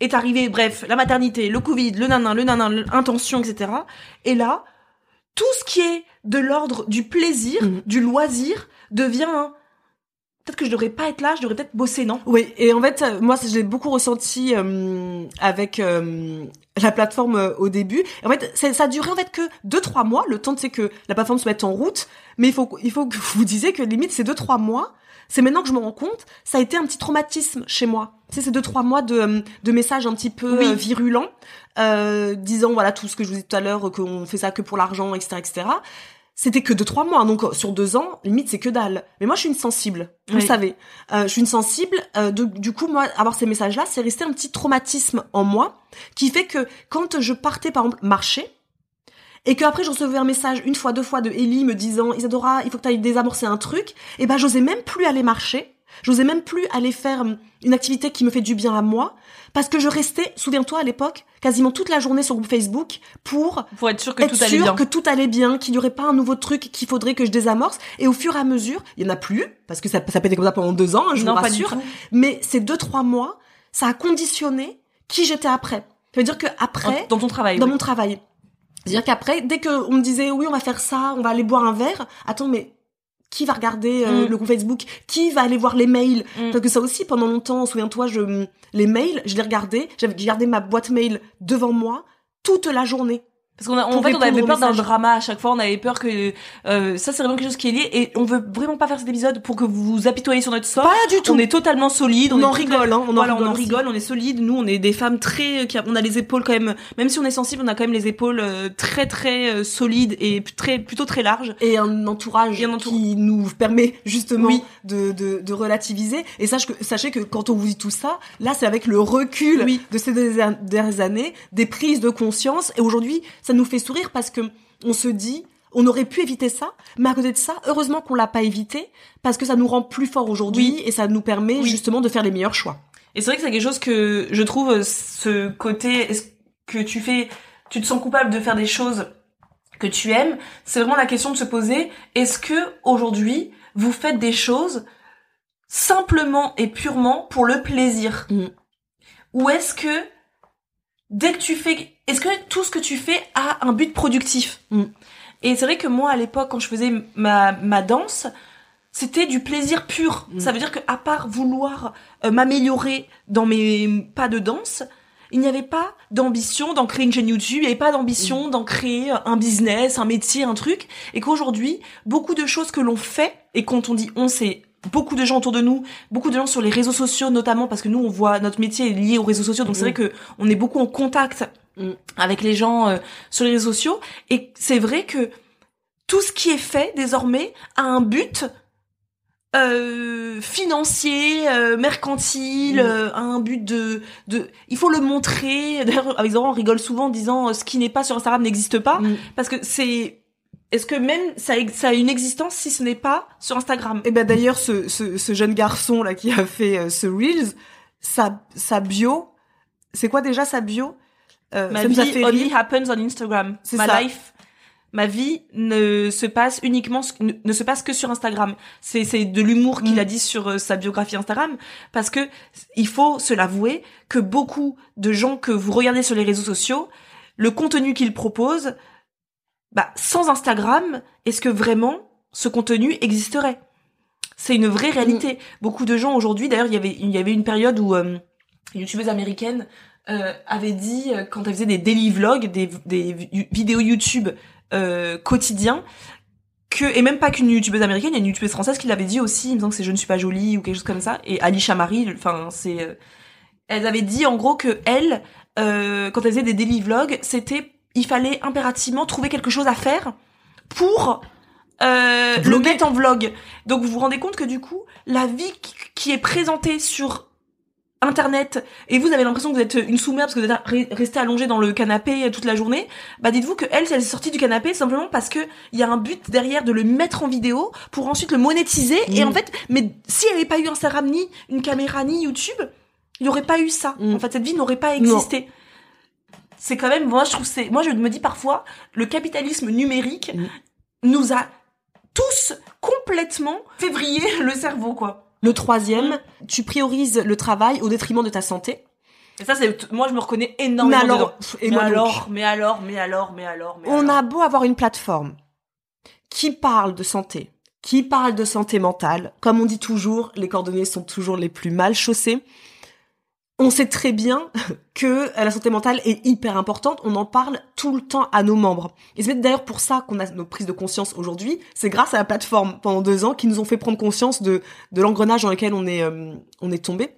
est arrivé, bref, la maternité, le Covid, le nanan, le nanan, l'intention, etc. Et là, tout ce qui est de l'ordre du plaisir, Mm. du loisir, devient un... Peut-être que je devrais pas être là, je devrais peut-être bosser, non? Oui, et en fait, moi, je l'ai beaucoup ressenti euh, avec euh, la plateforme euh, au début. Et en fait, ça, ça a duré en fait que deux trois mois, le temps de c'est que la plateforme se mette en route. Mais il faut, il faut que vous disiez que limite ces deux trois mois, c'est maintenant que je me rends compte, ça a été un petit traumatisme chez moi. Sais, ces deux trois mois de, de messages un petit peu Oui. virulents, disant voilà tout ce que je vous disais tout à l'heure, qu'on fait ça que pour l'argent, etc., etc. C'était que deux trois mois, donc euh, sur deux ans, limite c'est que dalle. Mais moi je suis une sensible, vous Oui. le savez. Euh, je suis une sensible. euh, de- du coup, moi, avoir ces messages-là, c'est resté un petit traumatisme en moi, qui fait que quand je partais par exemple marcher, et que après je recevais un message une fois, deux fois de Ellie me disant Isadora, il faut que tu ailles désamorcer un truc, et ben j'osais même plus aller marcher, j'osais même plus aller faire hum, une activité qui me fait du bien à moi, parce que je restais, souviens-toi à l'époque, quasiment toute la journée sur groupe Facebook pour Pour être sûr que être tout allait sûr bien. que tout allait bien, qu'il n'y aurait pas un nouveau truc qu'il faudrait que je désamorce. Et au fur et à mesure, il y en a plus, parce que ça, ça être comme ça pendant deux ans, hein, je non, vous rassure. Mais ces deux, trois mois, ça a conditionné qui j'étais après. Ça veut dire que après, Dans ton travail. dans oui. mon travail. C'est-à-dire qu'après, dès qu'on me disait oui, on va faire ça, on va aller boire un verre, attends, mais qui va regarder euh, Mm. le groupe Facebook Qui va aller voir les mails Mm. Parce que ça aussi, pendant longtemps, souviens-toi, je les mails, je les regardais, j'avais gardé ma boîte mail devant moi toute la journée. Parce qu'on a, en fait, on avait peur d'un drama à chaque fois. On avait peur que euh, ça, c'est vraiment quelque chose qui est lié. Et on veut vraiment pas faire cet épisode pour que vous vous apitoyez sur notre sort. Pas du tout. On est totalement solide. on en rigole, hein, on en voilà, rigole. on en rigole, on est solide. Nous, on est des femmes très, a- on a les épaules quand même. Même si on est sensible, on a quand même les épaules euh, très très euh, solides et très plutôt très larges. et un entourage Et un qui nous permet justement Oui. de, de, de relativiser. Et sache que, sachez que quand on vous dit tout ça, là c'est avec le recul Oui. de ces dernières années, des prises de conscience. Et aujourd'hui, ça nous fait sourire parce que on se dit, on aurait pu éviter ça, mais à côté de ça, heureusement qu'on l'a pas évité parce que ça nous rend plus forts aujourd'hui Oui. et ça nous permet Oui. justement de faire les meilleurs choix. Et c'est vrai que c'est quelque chose que je trouve euh, ce côté est-ce que tu fais, tu te sens coupable de faire des choses que tu aimes? C'est vraiment la question de se poser est-ce que aujourd'hui vous faites des choses simplement et purement pour le plaisir? Mm. Ou est-ce que dès que tu fais, est-ce que tout ce que tu fais a un but productif? Mm. Et c'est vrai que moi à l'époque quand je faisais ma ma danse, c'était du plaisir pur. Mm. Ça veut dire que à part vouloir euh, m'améliorer dans mes pas de danse, il n'y avait pas d'ambition d'en créer une chaîne YouTube, il n'y avait pas d'ambition d'en créer un business, un métier, un truc, et qu'aujourd'hui, beaucoup de choses que l'on fait, et quand on dit on, c'est beaucoup de gens autour de nous, beaucoup de gens sur les réseaux sociaux notamment, parce que nous, on voit notre métier est lié aux réseaux sociaux, donc c'est vrai que on est beaucoup en contact Mm. avec les gens euh, sur les réseaux sociaux, et c'est vrai que tout ce qui est fait désormais a un but euh, financier, euh, mercantile, Mm. euh, a un but de, de, il faut le montrer. D'ailleurs, avec Zora, on rigole souvent en disant ce qui n'est pas sur Instagram n'existe pas, Mm. parce que c'est, est-ce que même ça, a une existence si ce n'est pas sur Instagram? Et ben d'ailleurs, ce, ce, ce jeune garçon là qui a fait euh, ce reels, sa, sa bio, c'est quoi déjà sa bio? Euh, Ma vie only rire. happens on Instagram. C'est Ma ça. life, ma vie ne se passe uniquement, ne, ne se passe que sur Instagram. C'est c'est de l'humour qu'il Mm. a dit sur euh, sa biographie Instagram, parce que il faut se l'avouer que beaucoup de gens que vous regardez sur les réseaux sociaux, le contenu qu'ils proposent, bah sans Instagram, est-ce que vraiment ce contenu existerait? C'est une vraie réalité. Beaucoup de gens aujourd'hui, d'ailleurs, il y avait il y avait une période où euh, une youtubeuse américaine euh, avait dit euh, quand elle faisait des daily vlogs, des, des vi- vidéos YouTube euh, quotidiens, que et même pas qu'une youtubeuse américaine, il y a une youtubeuse française qui l'avait dit aussi, il me semble que c'est je ne suis pas jolie ou quelque chose comme ça. Et Ali Chamari, enfin c'est, euh, elle avait dit en gros que elle, euh, quand elle faisait des daily vlogs, c'était il fallait impérativement trouver quelque chose à faire pour euh, le mettre en vlog. Donc vous vous rendez compte que du coup, la vie qui- est présentée sur Internet et vous avez l'impression que vous êtes une sous-mère parce que vous êtes re- resté allongé dans le canapé toute la journée, bah dites-vous que elle, elle est sortie du canapé simplement parce que il y a un but derrière de le mettre en vidéo pour ensuite le monétiser et Mm. en fait, mais si elle avait pas eu Instagram ni une caméra ni YouTube, il n'y aurait pas eu ça. Mm. En fait, cette vie n'aurait pas existé. C'est quand même, moi je trouve c'est, moi je me dis parfois, le capitalisme numérique Mm. nous a tous complètement février le cerveau quoi. Le troisième, tu priorises le travail au détriment de ta santé. Et ça, c'est, moi, je me reconnais énormément Mais alors, pff, et mais moi donc. alors, mais alors, mais alors, mais alors, mais On a beau avoir une plateforme qui parle de santé, qui parle de santé mentale, comme on dit toujours, les coordonnées sont toujours les plus mal chaussées. On sait très bien que la santé mentale est hyper importante, on en parle tout le temps à nos membres. Et c'est d'ailleurs pour ça qu'on a nos prises de conscience aujourd'hui, c'est grâce à la plateforme pendant deux ans qui nous ont fait prendre conscience de, de l'engrenage dans lequel on est, euh, on est tombé.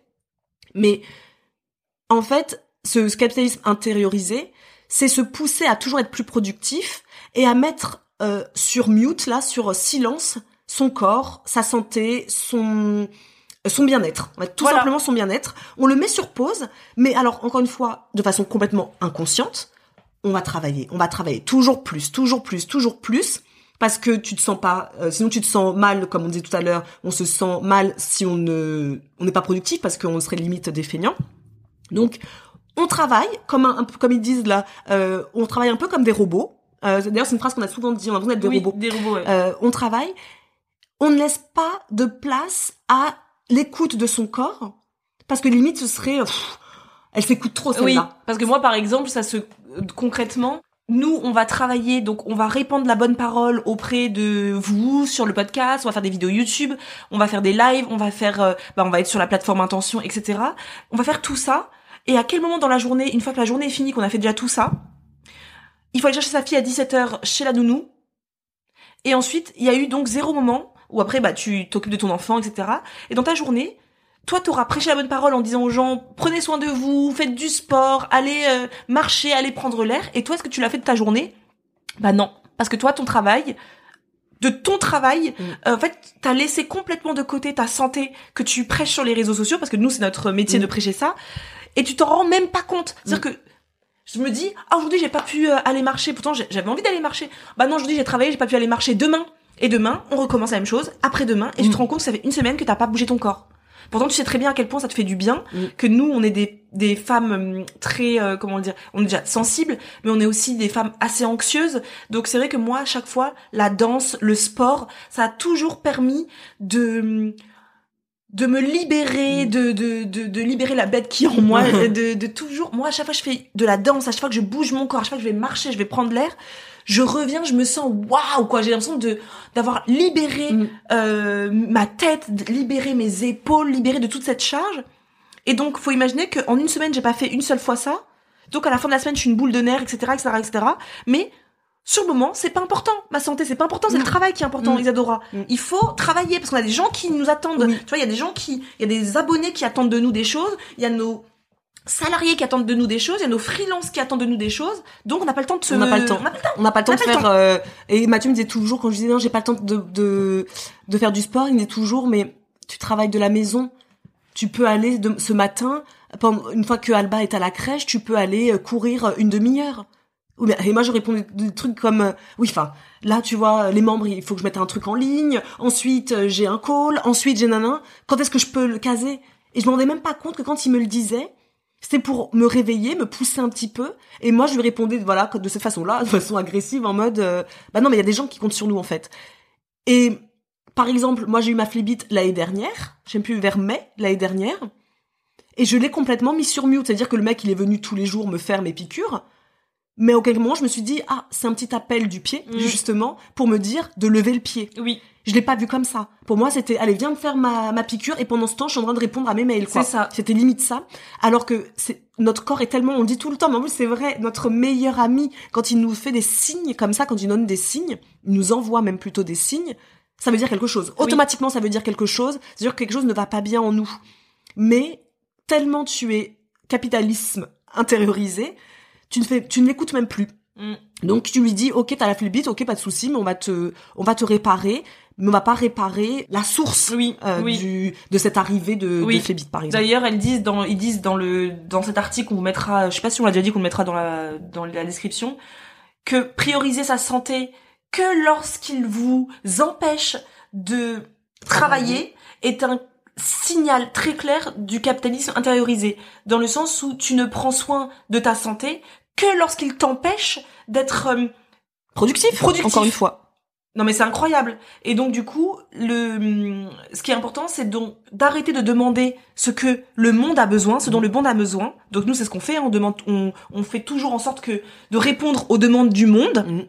Mais en fait, ce, ce capitalisme intériorisé, c'est se pousser à toujours être plus productif et à mettre euh, sur mute, là, sur silence, son corps, sa santé, son son bien-être, En fait, tout Voilà. simplement son bien-être. On le met sur pause, mais alors encore une fois, de façon complètement inconsciente, on va travailler, on va travailler toujours plus, toujours plus, toujours plus, parce que tu te sens pas, euh, sinon tu te sens mal, comme on disait tout à l'heure, on se sent mal si on ne, on n'est pas productif parce qu'on serait limite des feignants. Donc, on travaille comme un, comme ils disent là, euh, on travaille un peu comme des robots. Euh, D'ailleurs, c'est une phrase qu'on a souvent dit, on a besoin d'être des Oui, robots. Des robots, ouais. Euh, on travaille, on ne laisse pas de place à l'écoute de son corps, parce que limite ce serait, pff, elle s'écoute trop oui, celle-là. parce que moi, par exemple, ça se, concrètement, nous, on va travailler, donc on va répandre la bonne parole auprès de vous sur le podcast, on va faire des vidéos YouTube, on va faire des lives, on va faire, euh, bah, on va être sur la plateforme Intention, etc. On va faire tout ça. Et à quel moment dans la journée, une fois que la journée est finie, qu'on a fait déjà tout ça, il faut aller chercher sa fille à 17h chez la nounou. Et ensuite, il y a eu donc zéro moment où après, bah, tu t'occupes de ton enfant, etc. Et dans ta journée, toi, t'auras prêché la bonne parole en disant aux gens, prenez soin de vous, faites du sport, allez euh, marcher, allez prendre l'air. Et toi, est-ce que tu l'as fait de ta journée? Bah non. Parce que toi, ton travail, de ton travail, Mm. euh, en fait, t'as laissé complètement de côté ta santé que tu prêches sur les réseaux sociaux, parce que nous, c'est notre métier Mm. de prêcher ça, et tu t'en rends même pas compte. C'est-à-dire que je me dis, ah, aujourd'hui, j'ai pas pu euh, aller marcher, pourtant j'avais envie d'aller marcher. Bah non, aujourd'hui, j'ai travaillé, j'ai pas pu aller marcher demain. Et demain, on recommence la même chose, après-demain, et tu Mm. te rends compte que ça fait une semaine que t'as pas bougé ton corps. Pourtant, tu sais très bien à quel point ça te fait du bien, Mm. que nous, on est des, des femmes hum, très, euh, comment dire, on est déjà sensibles, mais on est aussi des femmes assez anxieuses. Donc c'est vrai que moi, à chaque fois, la danse, le sport, ça a toujours permis de de me libérer, de, de, de, de libérer la bête qui est en moi, de, de toujours, moi, à chaque fois je fais de la danse, à chaque fois que je bouge mon corps, à chaque fois que je vais marcher, je vais prendre l'air, je reviens, je me sens waouh, quoi, j'ai l'impression de, d'avoir libéré Mm. euh, ma tête, de libérer mes épaules, libérer de toute cette charge. Et donc, faut imaginer qu'en une semaine, j'ai pas fait une seule fois ça. Donc, à la fin de la semaine, je suis une boule de nerfs, etc., etc., etc. Mais, sur le moment, c'est pas important. Ma santé, c'est pas important. C'est Mm. le travail qui est important, Mm. Isadora. Mm. Il faut travailler parce qu'on a des gens qui nous attendent. Oui. Tu vois, il y a des gens qui, il y a des abonnés qui attendent de nous des choses. Il y a nos salariés qui attendent de nous des choses. Il y a nos freelances qui attendent de nous des choses. Donc, on n'a pas le temps de se. On n'a pas le temps. On n'a pas le temps. On n'a pas le temps On de faire. euh, et Mathieu me disait toujours quand je disais non, j'ai pas le temps de, de de faire du sport, il me disait toujours mais tu travailles de la maison, tu peux aller de, ce matin une fois que Alba est à la crèche, tu peux aller euh, courir une demi-heure. Et moi je répondais des trucs comme euh, oui enfin là tu vois les membres il faut que je mette un truc en ligne, ensuite euh, j'ai un call, ensuite j'ai nanan. Quand est-ce que je peux le caser? Et je me rendais même pas compte que quand il me le disait c'était pour me réveiller, me pousser un petit peu. Et moi, je lui répondais, voilà, de cette façon-là, de façon agressive, en mode, euh, bah non, mais il y a des gens qui comptent sur nous, en fait. Et, par exemple, moi, j'ai eu ma flébite l'année dernière, j'ai plus vers mai, l'année dernière, et je l'ai complètement mis sur mute. C'est-à-dire que le mec, il est venu tous les jours me faire mes piqûres. Mais aucun moment, je me suis dit, ah, c'est un petit appel du pied, Mm. justement, pour me dire de lever le pied. Oui. Je l'ai pas vu comme ça. Pour moi, c'était allez viens me faire ma, ma piqûre et pendant ce temps, je suis en train de répondre à mes mails. C'est ça. C'était limite ça. Alors que c'est notre corps est tellement, on le dit tout le temps, mais en plus c'est vrai, notre meilleur ami quand il nous fait des signes comme ça, quand il donne des signes, il nous envoie même plutôt des signes. Ça veut dire quelque chose. Oui. Automatiquement, ça veut dire quelque chose. C'est-à-dire que quelque chose ne va pas bien en nous. Mais tellement tu es capitalisme intériorisé, tu ne fais, tu ne l'écoutes même plus. Mm. Donc tu lui dis ok t'as la phlébite, ok pas de souci, mais on va te on va te réparer, on va pas réparer la source Oui, euh, oui. du de cette arrivée de, Oui. de phlébite par exemple. D'ailleurs, elles disent dans, ils disent dans le, dans cet article qu'on vous mettra, je sais pas si on l'a déjà dit qu'on le mettra dans la, dans la description, que prioriser sa santé que lorsqu'il vous empêche de travailler est un signal très clair du capitalisme intériorisé, dans le sens où tu ne prends soin de ta santé que lorsqu'il t'empêche d'être euh, Productif, Productif. encore une fois. Non mais c'est incroyable. Et donc du coup, le hum, ce qui est important, c'est donc d'arrêter de demander ce que le monde a besoin, ce dont le monde a besoin. Donc nous, c'est ce qu'on fait. hein, On demande, on, on fait toujours en sorte que de répondre aux demandes du monde. Mhm.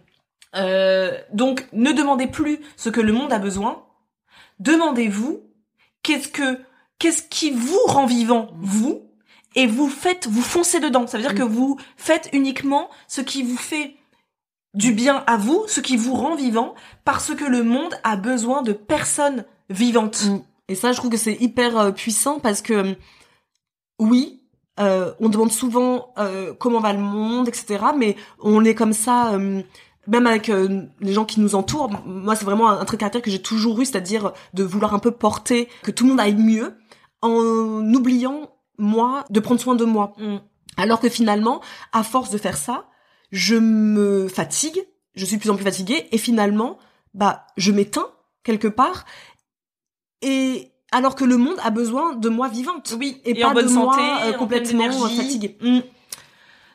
Euh, donc ne demandez plus ce que le monde a besoin. Demandez-vous qu'est-ce que qu'est-ce qui vous rend vivant vous et vous faites vous foncez dedans. Ça veut dire que vous faites uniquement ce qui vous fait du bien à vous, ce qui vous rend vivant, parce que le monde a besoin de personnes vivantes. Mm. Et ça, je trouve que c'est hyper euh, puissant parce que euh, oui, euh, on demande souvent euh, comment va le monde, etc. Mais on est comme ça, euh, même avec les gens qui nous entourent. Moi, c'est vraiment un, un trait de caractère que j'ai toujours eu, c'est-à-dire de vouloir un peu porter que tout le monde aille mieux, en oubliant moi de prendre soin de moi. Mm. Alors que finalement, à force de faire ça, je me fatigue, je suis de plus en plus fatiguée, et finalement, bah, je m'éteins quelque part. Et alors que le monde a besoin de moi vivante. Oui, Et, et pas en bonne de moi santé, euh, en pleine complètement énergie. fatiguée. Mm.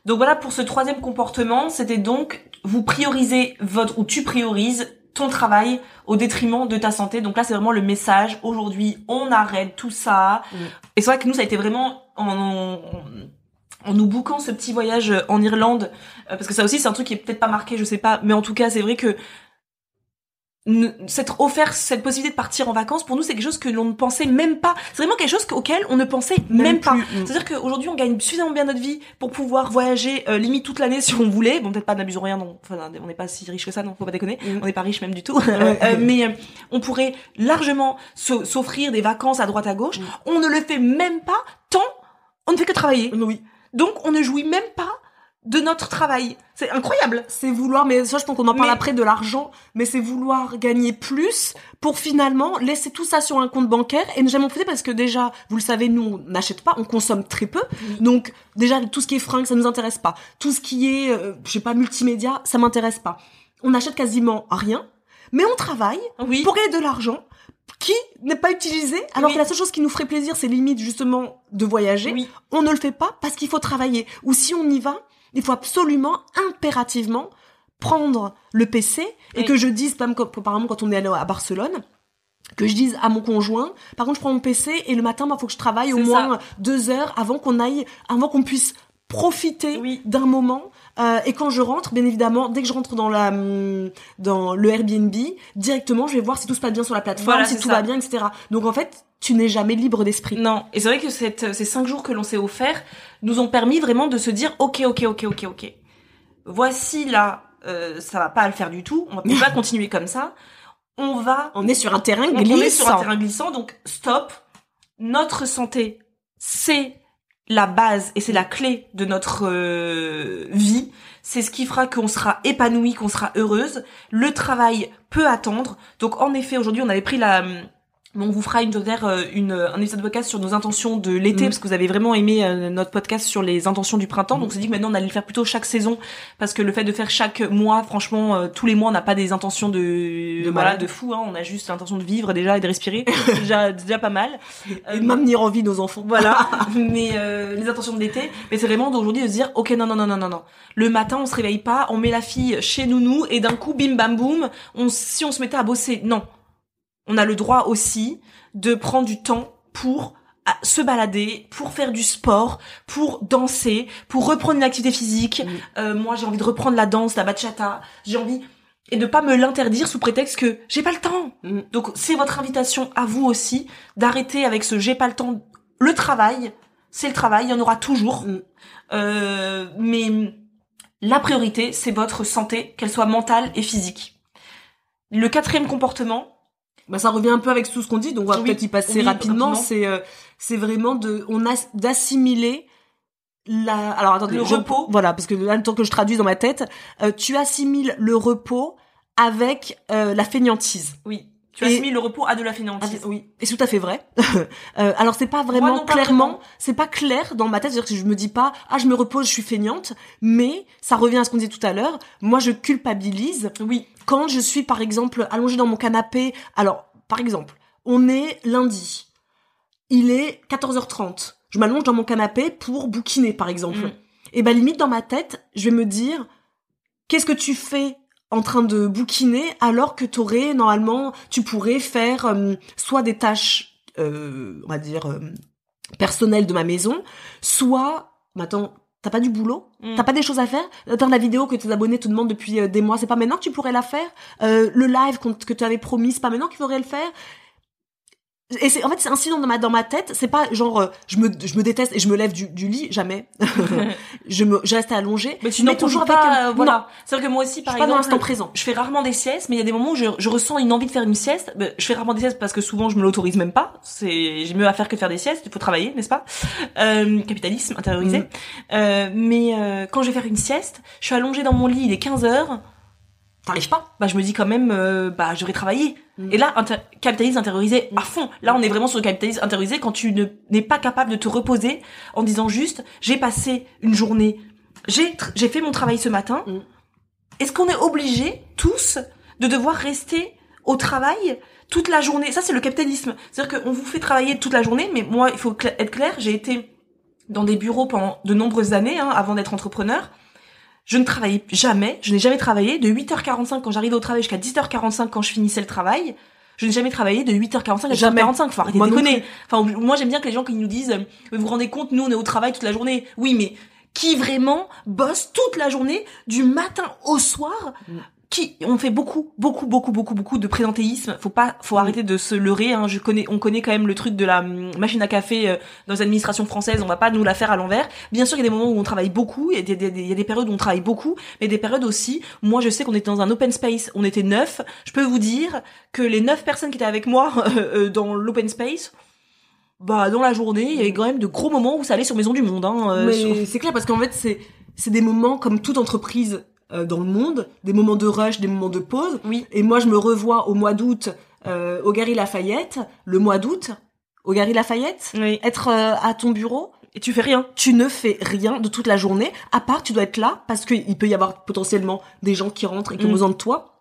Donc voilà pour ce troisième comportement, c'était donc vous priorisez votre ou tu priorises ton travail au détriment de ta santé. Donc là c'est vraiment le message. Aujourd'hui on arrête tout ça. Mm. Et c'est vrai que nous ça a été vraiment en, en, en nous bouquant ce petit voyage en Irlande, euh, parce que ça aussi c'est un truc qui est peut-être pas marqué, je sais pas, mais en tout cas c'est vrai que s'être offert cette possibilité de partir en vacances pour nous c'est quelque chose que l'on ne pensait même pas. C'est vraiment quelque chose auquel on ne pensait même, pas. Mm. C'est-à-dire qu'aujourd'hui, on gagne suffisamment bien notre vie pour pouvoir voyager euh, limite toute l'année si on voulait. Bon, peut-être pas n'abusons rien, non. Enfin, on n'est pas si riche que ça, non, faut pas déconner. Mm. On n'est pas riche même du tout. Euh, mais euh, on pourrait largement s'o- s'offrir des vacances à droite à gauche. Mm. On ne le fait même pas tant on ne fait que travailler. Oui. Donc, on ne jouit même pas de notre travail. C'est incroyable. C'est vouloir, mais ça, je pense qu'on en parle Mais- après de l'argent, mais c'est vouloir gagner plus pour finalement laisser tout ça sur un compte bancaire et ne jamais en profiter parce que déjà, vous le savez, nous, on n'achète pas, on consomme très peu. Donc, déjà, tout ce qui est fringues, ça nous intéresse pas. Tout ce qui est, euh, je sais pas, multimédia, ça m'intéresse pas. On n'achète quasiment rien, mais on travaille Oui. pour gagner de l'argent qui n'est pas utilisé, alors Oui. que la seule chose qui nous ferait plaisir, c'est limite justement de voyager. Oui. On ne le fait pas parce qu'il faut travailler. Ou si on y va, il faut absolument, impérativement, prendre le PC et Oui. que je dise, comme, comme apparemment quand on est allé à Barcelone, que je dise à mon conjoint, par contre je prends mon PC et le matin, bah, faut que je travaille au moins deux heures avant qu'on aille, avant qu'on puisse profiter Oui. d'un moment. Euh, et quand je rentre, bien évidemment, dès que je rentre dans la hum, dans le Airbnb, directement, je vais voir si tout se passe bien sur la plateforme, Voilà, si tout ça. va bien, etc. Donc en fait, tu n'es jamais libre d'esprit. Non, et c'est vrai que cette, ces cinq jours que l'on s'est offert nous ont permis vraiment de se dire ok, ok, ok, ok, ok. Voici là, euh, ça va pas le faire du tout. On va pas continuer comme ça. On va, On est sur un terrain on, on glissant. est sur un terrain glissant, donc stop. Notre santé, c'est la base et c'est la clé de notre euh, vie. C'est ce qui fera qu'on sera épanoui, qu'on sera heureuse. Le travail peut attendre. Donc en effet, aujourd'hui, on avait pris la on vous fera une, euh, une, un épisode de podcast sur nos intentions de l'été, Mhm. parce que vous avez vraiment aimé euh, notre podcast sur les intentions du printemps. Donc on s'est dit que maintenant on allait le faire plutôt chaque saison, parce que le fait de faire chaque mois, franchement, euh, tous les mois, on n'a pas des intentions de, De voilà, de fou. Hein, on a juste l'intention de vivre déjà et de respirer, déjà, déjà pas mal. Et de maintenir en vie nos enfants. Voilà, mais euh, les intentions de l'été, mais c'est vraiment d'aujourd'hui de se dire ok non non non non non non. Le matin on se réveille pas, on met la fille chez nounou et d'un coup bim bam boum, on si on se mettait à bosser, non. On a le droit aussi de prendre du temps pour à- se balader, pour faire du sport, pour danser, pour reprendre une activité physique. Euh, moi j'ai envie de reprendre la danse, la bachata, j'ai envie et de pas me l'interdire sous prétexte que j'ai pas le temps. Mm. Donc c'est votre invitation à vous aussi d'arrêter avec ce j'ai pas le temps. Le travail, c'est le travail, il y en aura toujours. Mm. Euh, mais la priorité, c'est votre santé, qu'elle soit mentale et physique. Le quatrième comportement, Bah, ça revient un peu avec tout ce qu'on dit, donc on va Oui. peut-être y passer Oui, rapidement. C'est euh, c'est vraiment de on a d'assimiler la. Alors attendez, Le je- repos. Voilà, parce que là, le temps que je traduise dans ma tête, euh, tu assimiles le repos avec euh, la fainéantise. oui, tu Et- as mis le repos à de la Ah, fainéantise. oui, et c'est tout à fait vrai. Euh, alors c'est pas vraiment Moi non, pas clairement, c'est pas clair dans ma tête, c'est-à-dire que je me dis pas ah je me repose, je suis feignante, mais ça revient à ce qu'on disait tout à l'heure. Moi je culpabilise Oui, quand je suis par exemple allongée dans mon canapé. Alors par exemple, on est lundi, il est 14h30, je m'allonge dans mon canapé pour bouquiner par exemple. Mm. Et ben limite dans ma tête, je vais me dire qu'est-ce que tu fais en train de bouquiner alors que t'aurais normalement tu pourrais faire euh, soit des tâches euh, on va dire euh, personnelles de ma maison soit mais attends t'as pas du boulot? Mm. t'as pas des choses à faire? Attends la vidéo que tes abonnés te demandent depuis des mois c'est pas maintenant que tu pourrais la faire? Le live que tu avais promis c'est pas maintenant qu'il faudrait le faire? Et c'est en fait c'est un signe dans ma dans ma tête c'est pas genre euh, je me je me déteste et je me lève du, du lit jamais je me je reste allongée mais tu n'en toujours pas. euh, Non, voilà. C'est-à-dire que moi aussi, je par suis pas dans exemple, l'instant présent je fais rarement des siestes, mais il y a des moments où je, je ressens une envie de faire une sieste. Je fais rarement des siestes parce que souvent je me l'autorise même pas. C'est j'ai mieux à faire que faire des siestes. Il faut travailler, n'est-ce pas? Euh, Capitalisme intériorisé. Mhm. Euh, mais euh, quand je vais faire une sieste, je suis allongée dans mon lit, il est 15 heures. T'arrives pas Bah je me dis quand même, euh, bah j'aurais travaillé. Mhm. Et là, inter- capitalisme intériorisé à fond. Là, on est vraiment sur le capitalisme intériorisé quand tu ne n'es pas capable de te reposer en disant juste, j'ai passé une journée, j'ai j'ai fait mon travail ce matin. Mhm. Est-ce qu'on est obligé tous de devoir rester au travail toute la journée? Ça, c'est le capitalisme. C'est-à-dire qu'on vous fait travailler toute la journée, mais moi, il faut être clair, j'ai été dans des bureaux pendant de nombreuses années hein, avant d'être entrepreneur. Je ne travaillais jamais, je n'ai jamais travaillé de 8h45 quand j'arrivais au travail jusqu'à 10h45 quand je finissais le travail. Je n'ai jamais travaillé de 8h45 à Jamais. 10h45, faut arrêter Moi de déconner. Enfin, moi j'aime bien que les gens qui nous disent, euh, vous vous rendez compte, nous on est au travail toute la journée. Oui, mais qui vraiment bosse toute la journée, du matin au soir Mm. Qui on fait beaucoup beaucoup beaucoup beaucoup beaucoup de présentéisme. Faut pas faut arrêter de se leurrer hein. je connais on connaît quand même le truc de la hum, machine à café euh, dans les administrations françaises on va pas nous la faire à l'envers. Bien sûr il y a des moments où on travaille beaucoup. Il y a des, des- il y a des périodes où on travaille beaucoup. Mais des périodes aussi moi je sais qu'on était dans un open space. On était neuf. Je peux vous dire que les neuf personnes qui étaient avec moi euh, euh, dans l'open space bah dans la journée il y avait quand même de gros moments où ça allait sur Maison du Monde hein, euh, sur- c'est clair parce qu'en fait c'est c'est des moments comme toute entreprise euh, dans le monde, des moments de rush, des moments de pause. Oui. Et moi je me revois au mois d'août euh, au Gary Lafayette, le mois d'août au Gary Lafayette, Oui. être euh, à ton bureau, et tu fais rien tu ne fais rien de toute la journée à part tu dois être là parce qu'il peut y avoir potentiellement des gens qui rentrent et qui ont Mm. besoin de toi.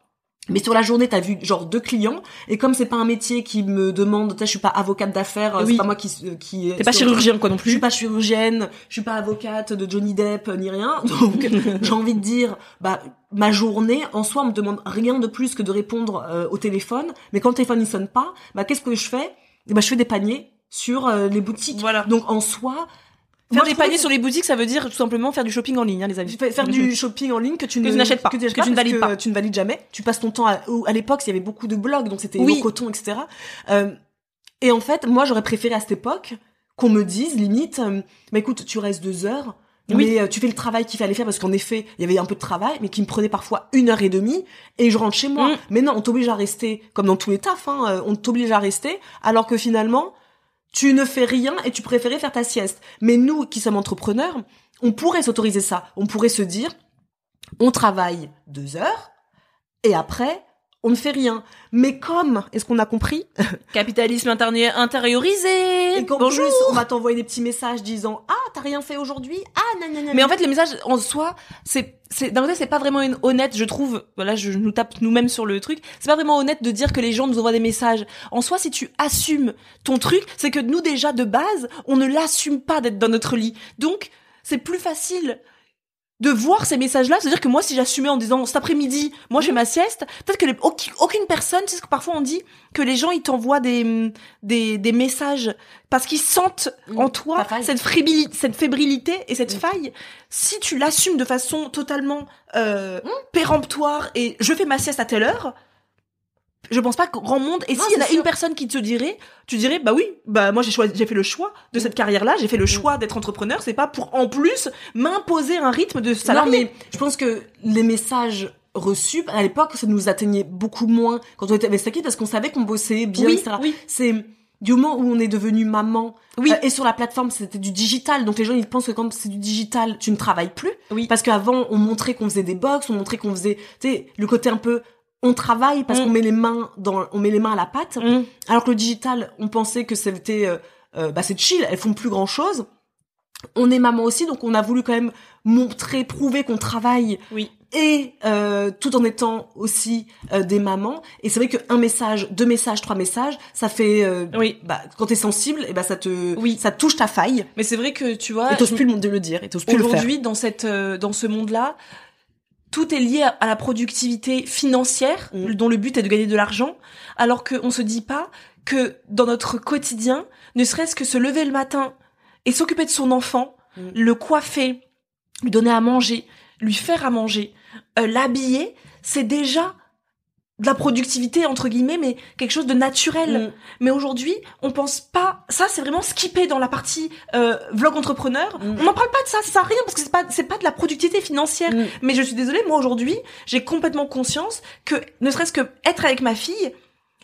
Mais sur la journée, t'as vu genre deux clients et comme c'est pas un métier qui me demande, tu sais, je suis pas avocate d'affaires, euh, Oui. c'est pas moi qui qui t'es pas sur- chirurgien quoi non je suis plus pas chirurgienne, je suis pas avocate de Johnny Depp euh, ni rien. Donc j'ai envie de dire bah ma journée en soi on me demande rien de plus que de répondre euh, au téléphone, mais quand le téléphone il sonne pas, bah qu'est-ce que je fais? Eh Bah je fais des paniers sur euh, les boutiques. voilà Donc en soi Faire moi, des paniers que sur les boutiques, ça veut dire tout simplement faire du shopping en ligne, hein, les amis. Faire du shopping en ligne que tu n'achètes pas, que tu, tu ne valides pas. tu ne valides jamais. Tu passes ton temps à, à l'époque, il y avait beaucoup de blogs, donc c'était Oui. coton, etc. Euh, et en fait, moi, j'aurais préféré à cette époque qu'on me dise, limite, euh, bah écoute, tu restes deux heures, Oui. mais euh, tu fais le travail qu'il fallait faire parce qu'en effet, il y avait un peu de travail, mais qui me prenait parfois une heure et demie, et je rentre chez moi. Mm. Mais non, on t'oblige à rester, comme dans tous les tafs, hein, euh, on t'oblige à rester, alors que finalement, tu ne fais rien et tu préférais faire ta sieste. Mais nous, qui sommes entrepreneurs, on pourrait s'autoriser ça. On pourrait se dire, on travaille deux heures et après, on ne fait rien. Mais comme, est-ce qu'on a compris Capitalisme intériorisé. Et qu'en Bonjour. plus, on va t'envoyer des petits messages disant, ah, t'as rien fait aujourd'hui? Ah, nanana. Mais en fait, les messages en soi, c'est, c'est, d'un côté, c'est pas vraiment une- honnête, je trouve. Voilà, je nous tape nous-mêmes sur le truc. C'est pas vraiment honnête de dire que les gens nous envoient des messages. En soi, si tu assumes ton truc, c'est que nous, déjà, de base, on ne l'assume pas d'être dans notre lit. Donc, c'est plus facile de voir ces messages-là, c'est-à-dire que moi, si j'assumais en disant cet après-midi, moi je fais ma sieste, peut-être que les- aucune, personne, c'est ce que parfois on dit, que les gens ils t'envoient des, des des messages parce qu'ils sentent Mm. en toi cette fébrilité, cette fébrilité et cette Mm. faille. Si tu l'assumes de façon totalement euh, Mm. péremptoire et je fais ma sieste à telle heure, je pense pas que grand monde. Et Non, s'il y en a sûr. une personne qui te dirait, tu dirais bah oui, bah moi j'ai choisi, j'ai fait le choix de cette carrière-là, j'ai fait le choix d'être entrepreneur. C'est pas pour en plus m'imposer un rythme de Non, salarié. mais je pense que les messages reçus, à l'époque, ça nous atteignait beaucoup moins quand on était avec Saki parce qu'on savait qu'on bossait bien, Oui, etc. oui. C'est du moment où on est devenu maman. Oui. euh, et sur la plateforme, c'était du digital. Donc les gens, ils pensent que quand c'est du digital, tu ne travailles plus. Oui. Parce qu'avant, on montrait qu'on faisait des box, on montrait qu'on faisait, tu sais, le côté un peu, on travaille parce Mm. qu'on met les mains dans, on met les mains à la pâte. Mm. Alors que le digital, on pensait que c'était, euh, euh, bah c'est chill, elles font plus grand chose. On est maman aussi, donc on a voulu quand même montrer, prouver qu'on travaille Oui. et euh, tout en étant aussi euh, des mamans. Et c'est vrai qu'un message, deux messages, trois messages, ça fait, Oui. bah, quand t'es sensible, et bah ça te, Oui. ça touche ta faille. Mais c'est vrai que tu vois, et t'oses plus le- de le dire, et t'oses plus le faire. aujourd'hui dans cette dans ce monde-là, tout est lié à, la productivité financière, Mm. dont le but est de gagner de l'argent, alors qu'on se dit pas que dans notre quotidien, ne serait-ce que se lever le matin et s'occuper de son enfant, Mm. le coiffer, lui donner à manger, lui faire à manger, euh, l'habiller, c'est déjà de la productivité entre guillemets, mais quelque chose de naturel. Mm. Mais aujourd'hui, on pense pas. Ça, c'est vraiment skippé dans la partie euh, vlog entrepreneur. Mm. On n'en parle pas de ça, ça sert à rien parce que c'est pas c'est pas de la productivité financière. Mm. Mais je suis désolée, moi aujourd'hui, j'ai complètement conscience que ne serait-ce que être avec ma fille,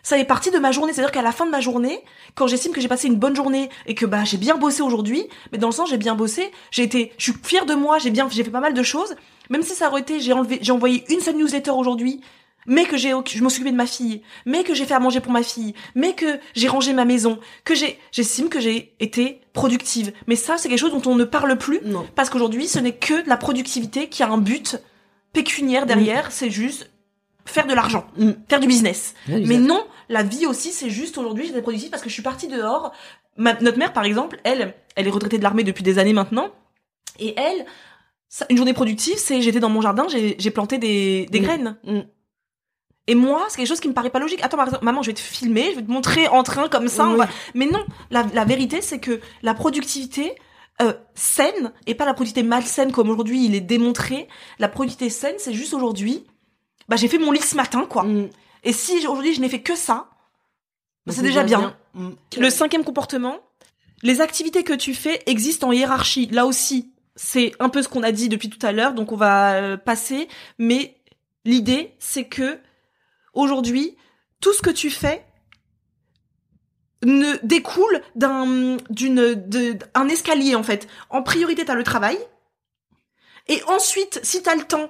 ça fait partie de ma journée. C'est-à-dire qu'à la fin de ma journée, quand j'estime que j'ai passé une bonne journée et que bah j'ai bien bossé aujourd'hui, mais dans le sens j'ai bien bossé, j'ai été, je suis fière de moi, j'ai bien, j'ai fait pas mal de choses. Même si ça aurait été, j'ai enlevé, j'ai envoyé une seule newsletter aujourd'hui, mais que j'ai, je m'occupais de ma fille, mais que j'ai fait à manger pour ma fille, mais que j'ai rangé ma maison, que j'ai, j'estime que j'ai été productive. Mais ça, c'est quelque chose dont on ne parle plus Non. parce qu'aujourd'hui, ce n'est que la productivité qui a un but pécuniaire derrière, c'est juste faire de l'argent, Mm. faire du business. Mais non, la vie aussi, c'est juste aujourd'hui, j'étais productive parce que je suis partie dehors. Ma- notre mère, par exemple, elle, elle est retraitée de l'armée depuis des années maintenant. Et elle, une journée productive, c'est j'étais dans mon jardin, j'ai planté des, des Mm. graines. Et moi, c'est quelque chose qui me paraît pas logique. Attends, par exemple, maman, je vais te filmer, je vais te montrer en train comme ça. on Oui. va- Mais non, la, la vérité, c'est que la productivité euh, saine, et pas la productivité malsaine comme aujourd'hui il est démontré, la productivité saine, c'est juste aujourd'hui, bah j'ai fait mon lit ce matin, quoi. Mm. Et si aujourd'hui je n'ai fait que ça, bah, c'est déjà bien. Mm. Le cinquième comportement, les activités que tu fais existent en hiérarchie. Là aussi, c'est un peu ce qu'on a dit depuis tout à l'heure, donc on va euh, passer. Mais l'idée, c'est que aujourd'hui, tout ce que tu fais ne découle d'un d'une escalier en fait. En priorité, t'as le travail, et ensuite, si t'as le temps,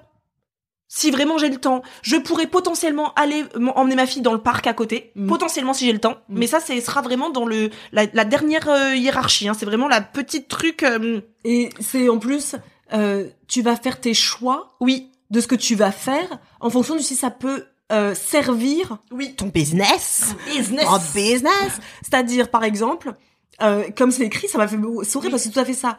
si vraiment j'ai le temps, je pourrais potentiellement aller emmener ma fille dans le parc à côté, Mm. potentiellement si j'ai le temps. Mm. Mais ça, ce sera vraiment dans le la, la dernière euh, hiérarchie. Hein. C'est vraiment la petite truc. euh, Et c'est en plus, euh, tu vas faire tes choix oui, de ce que tu vas faire en fonction de si ça peut euh, servir oui. ton business. Business. C'est-à-dire, par exemple, euh, comme c'est écrit, ça m'a fait sourire Oui. parce que c'est tout à fait ça.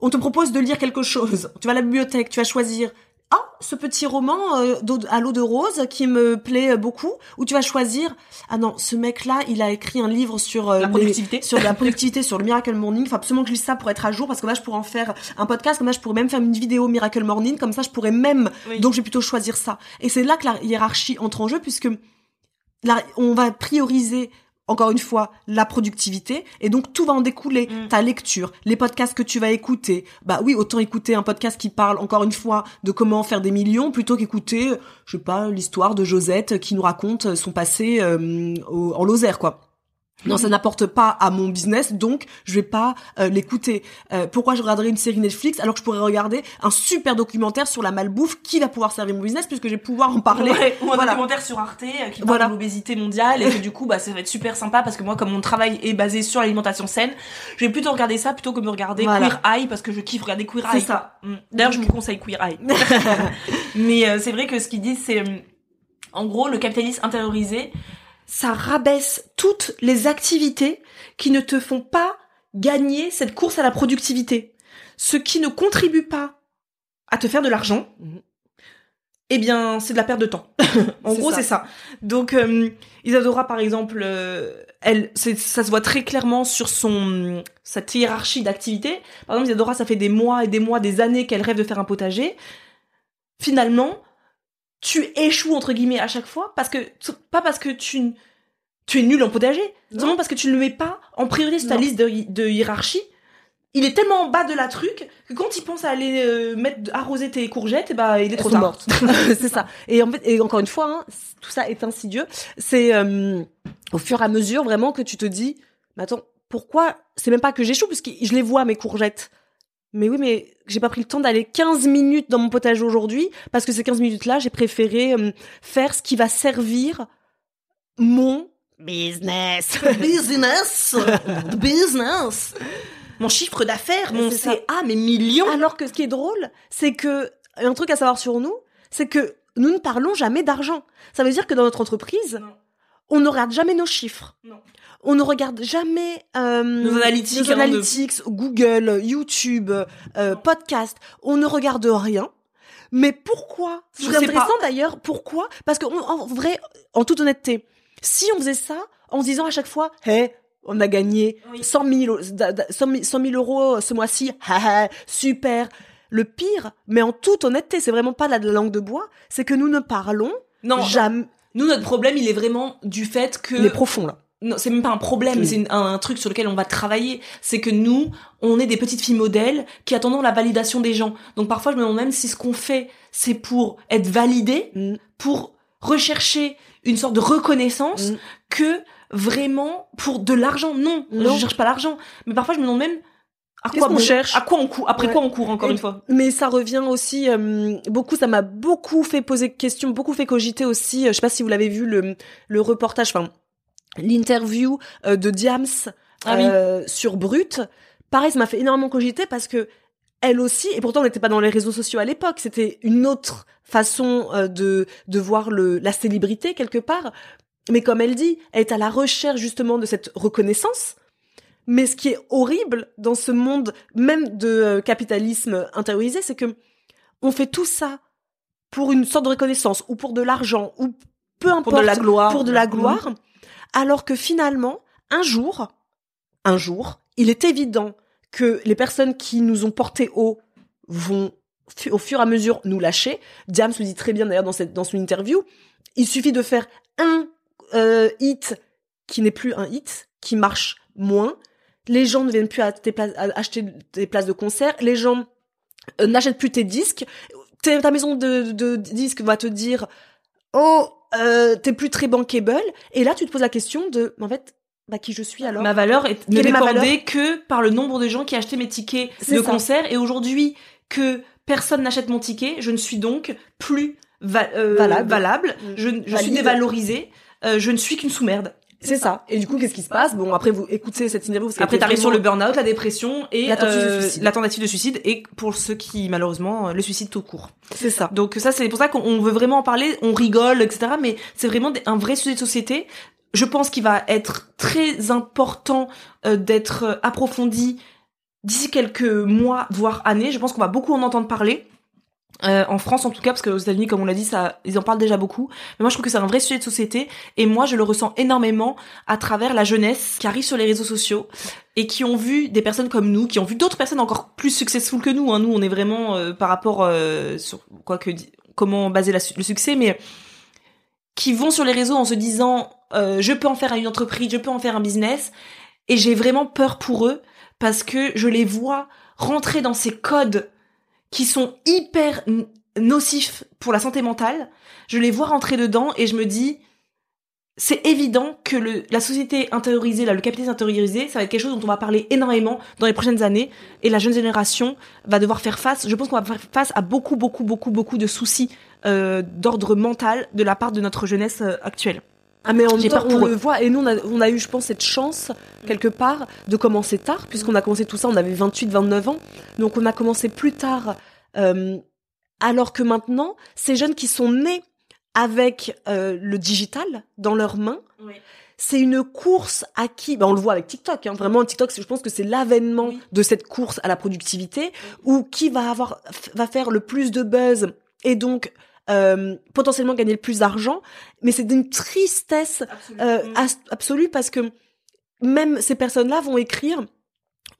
On te propose de lire quelque chose. Tu vas à la bibliothèque, tu vas choisir ah ce petit roman euh, à l'eau de rose qui me plaît beaucoup ou tu vas choisir ah non ce mec là il a écrit un livre sur euh, La les- productivité. sur la productivité sur le Miracle Morning faut absolument que je lise ça pour être à jour parce que là je pourrais en faire un podcast comme ça je pourrais même faire une vidéo Miracle Morning comme ça je pourrais même Oui. donc je vais plutôt choisir ça et c'est là que la hiérarchie entre en jeu puisque là, on va prioriser encore une fois la productivité. Et donc tout va en découler. Mm. ta lecture les podcasts que tu vas écouter. Bah oui autant écouter un podcast qui parle encore une fois de comment faire des millions plutôt qu'écouter je sais pas l'histoire de Josette qui nous raconte son passé euh, au- en Lozère quoi non, ça n'apporte pas à mon business, donc je vais pas euh, l'écouter. Euh, pourquoi je regarderais une série Netflix alors que je pourrais regarder un super documentaire sur la malbouffe qui va pouvoir servir mon business puisque je vais pouvoir en parler. Ouais, ou un Voilà. documentaire sur Arte euh, qui parle Voilà. de l'obésité mondiale et que du coup bah ça va être super sympa parce que moi comme mon travail est basé sur l'alimentation saine, je vais plutôt regarder ça plutôt que me regarder Voilà. Queer Eye parce que je kiffe regarder Queer C'est Eye. ça. quoi. Mm. D'ailleurs je vous conseille Queer Eye. Mais euh, c'est vrai que ce qu'ils disent c'est euh, en gros le capitalisme intériorisé, ça rabaisse toutes les activités qui ne te font pas gagner cette course à la productivité. Ce qui ne contribue pas à te faire de l'argent, Mhm. eh bien, c'est de la perte de temps. en gros, c'est ça. Donc, euh, Isadora, par exemple, euh, elle, ça se voit très clairement sur son cette hiérarchie d'activités. Par exemple, Isadora, ça fait des mois et des mois, des années qu'elle rêve de faire un potager. Finalement, tu échoues entre guillemets à chaque fois parce que pas parce que tu tu es nul en potager, seulement parce que tu ne le mets pas en priorité sur ta Non. liste de, hi- de hiérarchie. Il est tellement en bas de la truc que quand il pense à aller euh, mettre arroser tes courgettes, et bah il est trop Elles tard. c'est ça. Et en fait, et encore une fois, hein, tout ça est insidieux. C'est euh, au fur et à mesure vraiment que tu te dis, mais attends, pourquoi C'est même pas que j'échoue parce que je les vois mes courgettes. Mais oui, mais j'ai pas pris le temps d'aller 15 minutes dans mon potager aujourd'hui parce que ces 15 minutes-là, j'ai préféré euh, faire ce qui va servir mon business. business, business. Mon chiffre d'affaires, mon. CA, mes millions. Alors que ce qui est drôle, c'est que un truc à savoir sur nous, c'est que nous ne parlons jamais d'argent. Ça veut dire que dans notre entreprise, Non. on ne regarde jamais nos chiffres. Non. On ne regarde jamais euh, Nos analytiques nos avant de- analytics, Google, YouTube, euh, podcast. On ne regarde rien. Mais pourquoi C'est intéressant d'ailleurs. Pourquoi? Parce que on- en vrai, en toute honnêteté, si on faisait ça en se disant à chaque fois, hé, on a gagné Oui. 100 000, da- da- 100 000 100 000 euros ce mois-ci, super. Le pire, mais en toute honnêteté, c'est vraiment pas la langue de bois, c'est que nous ne parlons Non, jamais. nous notre problème, il est vraiment du fait que Il est profond là. Non, c'est même pas un problème, c'est un, un truc sur lequel on va travailler. C'est que nous, on est des petites filles modèles qui attendons la validation des gens. Donc parfois, je me demande même si ce qu'on fait, c'est pour être validé, Mm. pour rechercher une sorte de reconnaissance, Mm. que vraiment pour de l'argent. Non, Non. je cherche pas l'argent. Mais parfois, je me demande même à quoi bon- cherche À quoi on court Après Ouais. quoi on court encore Et- une fois Mais ça revient aussi euh, beaucoup, ça m'a beaucoup fait poser de questions, beaucoup fait cogiter aussi. euh, je sais pas si vous l'avez vu le le reportage, enfin l'interview euh, de Diams Ah oui. euh, sur Brut. Pareil, ça m'a fait énormément cogiter parce que elle aussi, et pourtant on n'était pas dans les réseaux sociaux à l'époque, c'était une autre façon euh, de de voir le la célébrité quelque part. Mais comme elle dit, elle est à la recherche justement de cette reconnaissance. Mais ce qui est horrible dans ce monde même de capitalisme intériorisé, c'est que on fait tout ça pour une sorte de reconnaissance ou pour de l'argent ou peu importe Pour de la gloire. pour de la gloire, alors que finalement un jour, un jour, il est évident que les personnes qui nous ont porté haut vont au fur et à mesure nous lâcher. Diams le dit très bien d'ailleurs dans dans son interview. Il suffit de faire un euh, hit qui n'est plus un hit, qui marche moins. Les gens ne viennent plus à tes acheter des places de concert. Les gens euh, n'achètent plus tes disques. T'es- Ta maison de disques va te dire oh euh, t'es plus très bankable. Et là tu te poses la question de en fait bah qui je suis alors? Ma valeur est, ne dépendait que par le nombre de gens qui achetaient mes tickets de ça. concert. Et aujourd'hui, que personne n'achète mon ticket, je ne suis donc plus va- euh, Valable. valable. Mm. Je, je suis dévalorisée. Euh, je ne suis qu'une sous-merde. C'est ça. Et du coup qu'est-ce qui se passe? Bon après vous écoutez cette interview. parce Après, t'arrives sur le burn-out, la dépression et La tentative de euh, suicide. la tentative de suicide. Et pour ceux qui, malheureusement, euh, le suicide tout court. C'est ça. Donc ça, c'est pour ça qu'on veut vraiment en parler. On rigole, etc. Mais c'est vraiment un vrai sujet de société. Je pense qu'il va être très important euh, d'être approfondi d'ici quelques mois, voire années. Je pense qu'on va beaucoup en entendre parler. Euh, en France en tout cas parce qu'aux États-Unis comme on l'a dit ça ils en parlent déjà beaucoup. Mais moi je trouve que c'est un vrai sujet de société. Et moi je le ressens énormément à travers la jeunesse qui arrive sur les réseaux sociaux et qui ont vu des personnes comme nous qui ont vu d'autres personnes encore plus successful que nous hein. nous on est vraiment euh, par rapport euh, sur quoi que comment baser le succès mais qui vont sur les réseaux en se disant euh, je peux en faire une entreprise je peux en faire un business. Et j'ai vraiment peur pour eux parce que je les vois rentrer dans ces codes qui sont hyper nocifs pour la santé mentale. Je les vois rentrer dedans et je me dis, c'est évident que la société intériorisée, le capitalisme intériorisé, ça va être quelque chose dont on va parler énormément dans les prochaines années et la jeune génération va devoir faire face, je pense qu'on va faire face à beaucoup, beaucoup, beaucoup, beaucoup de soucis euh, d'ordre mental de la part de notre jeunesse euh, actuelle. Ah mais en même temps, on eux. le voit. Et nous on a, on a eu je pense cette chance quelque part de commencer tard puisqu'on a commencé tout ça on avait 28 29 ans. Donc on a commencé plus tard euh, alors que maintenant ces jeunes qui sont nés avec euh, le digital dans leurs mains c'est une course à qui ben on le voit avec TikTok hein, vraiment TikTok je pense que c'est l'avènement de cette course à la productivité où qui va avoir va faire le plus de buzz et donc euh, potentiellement gagner le plus d'argent mais c'est d'une tristesse euh, as- absolue parce que même ces personnes-là vont écrire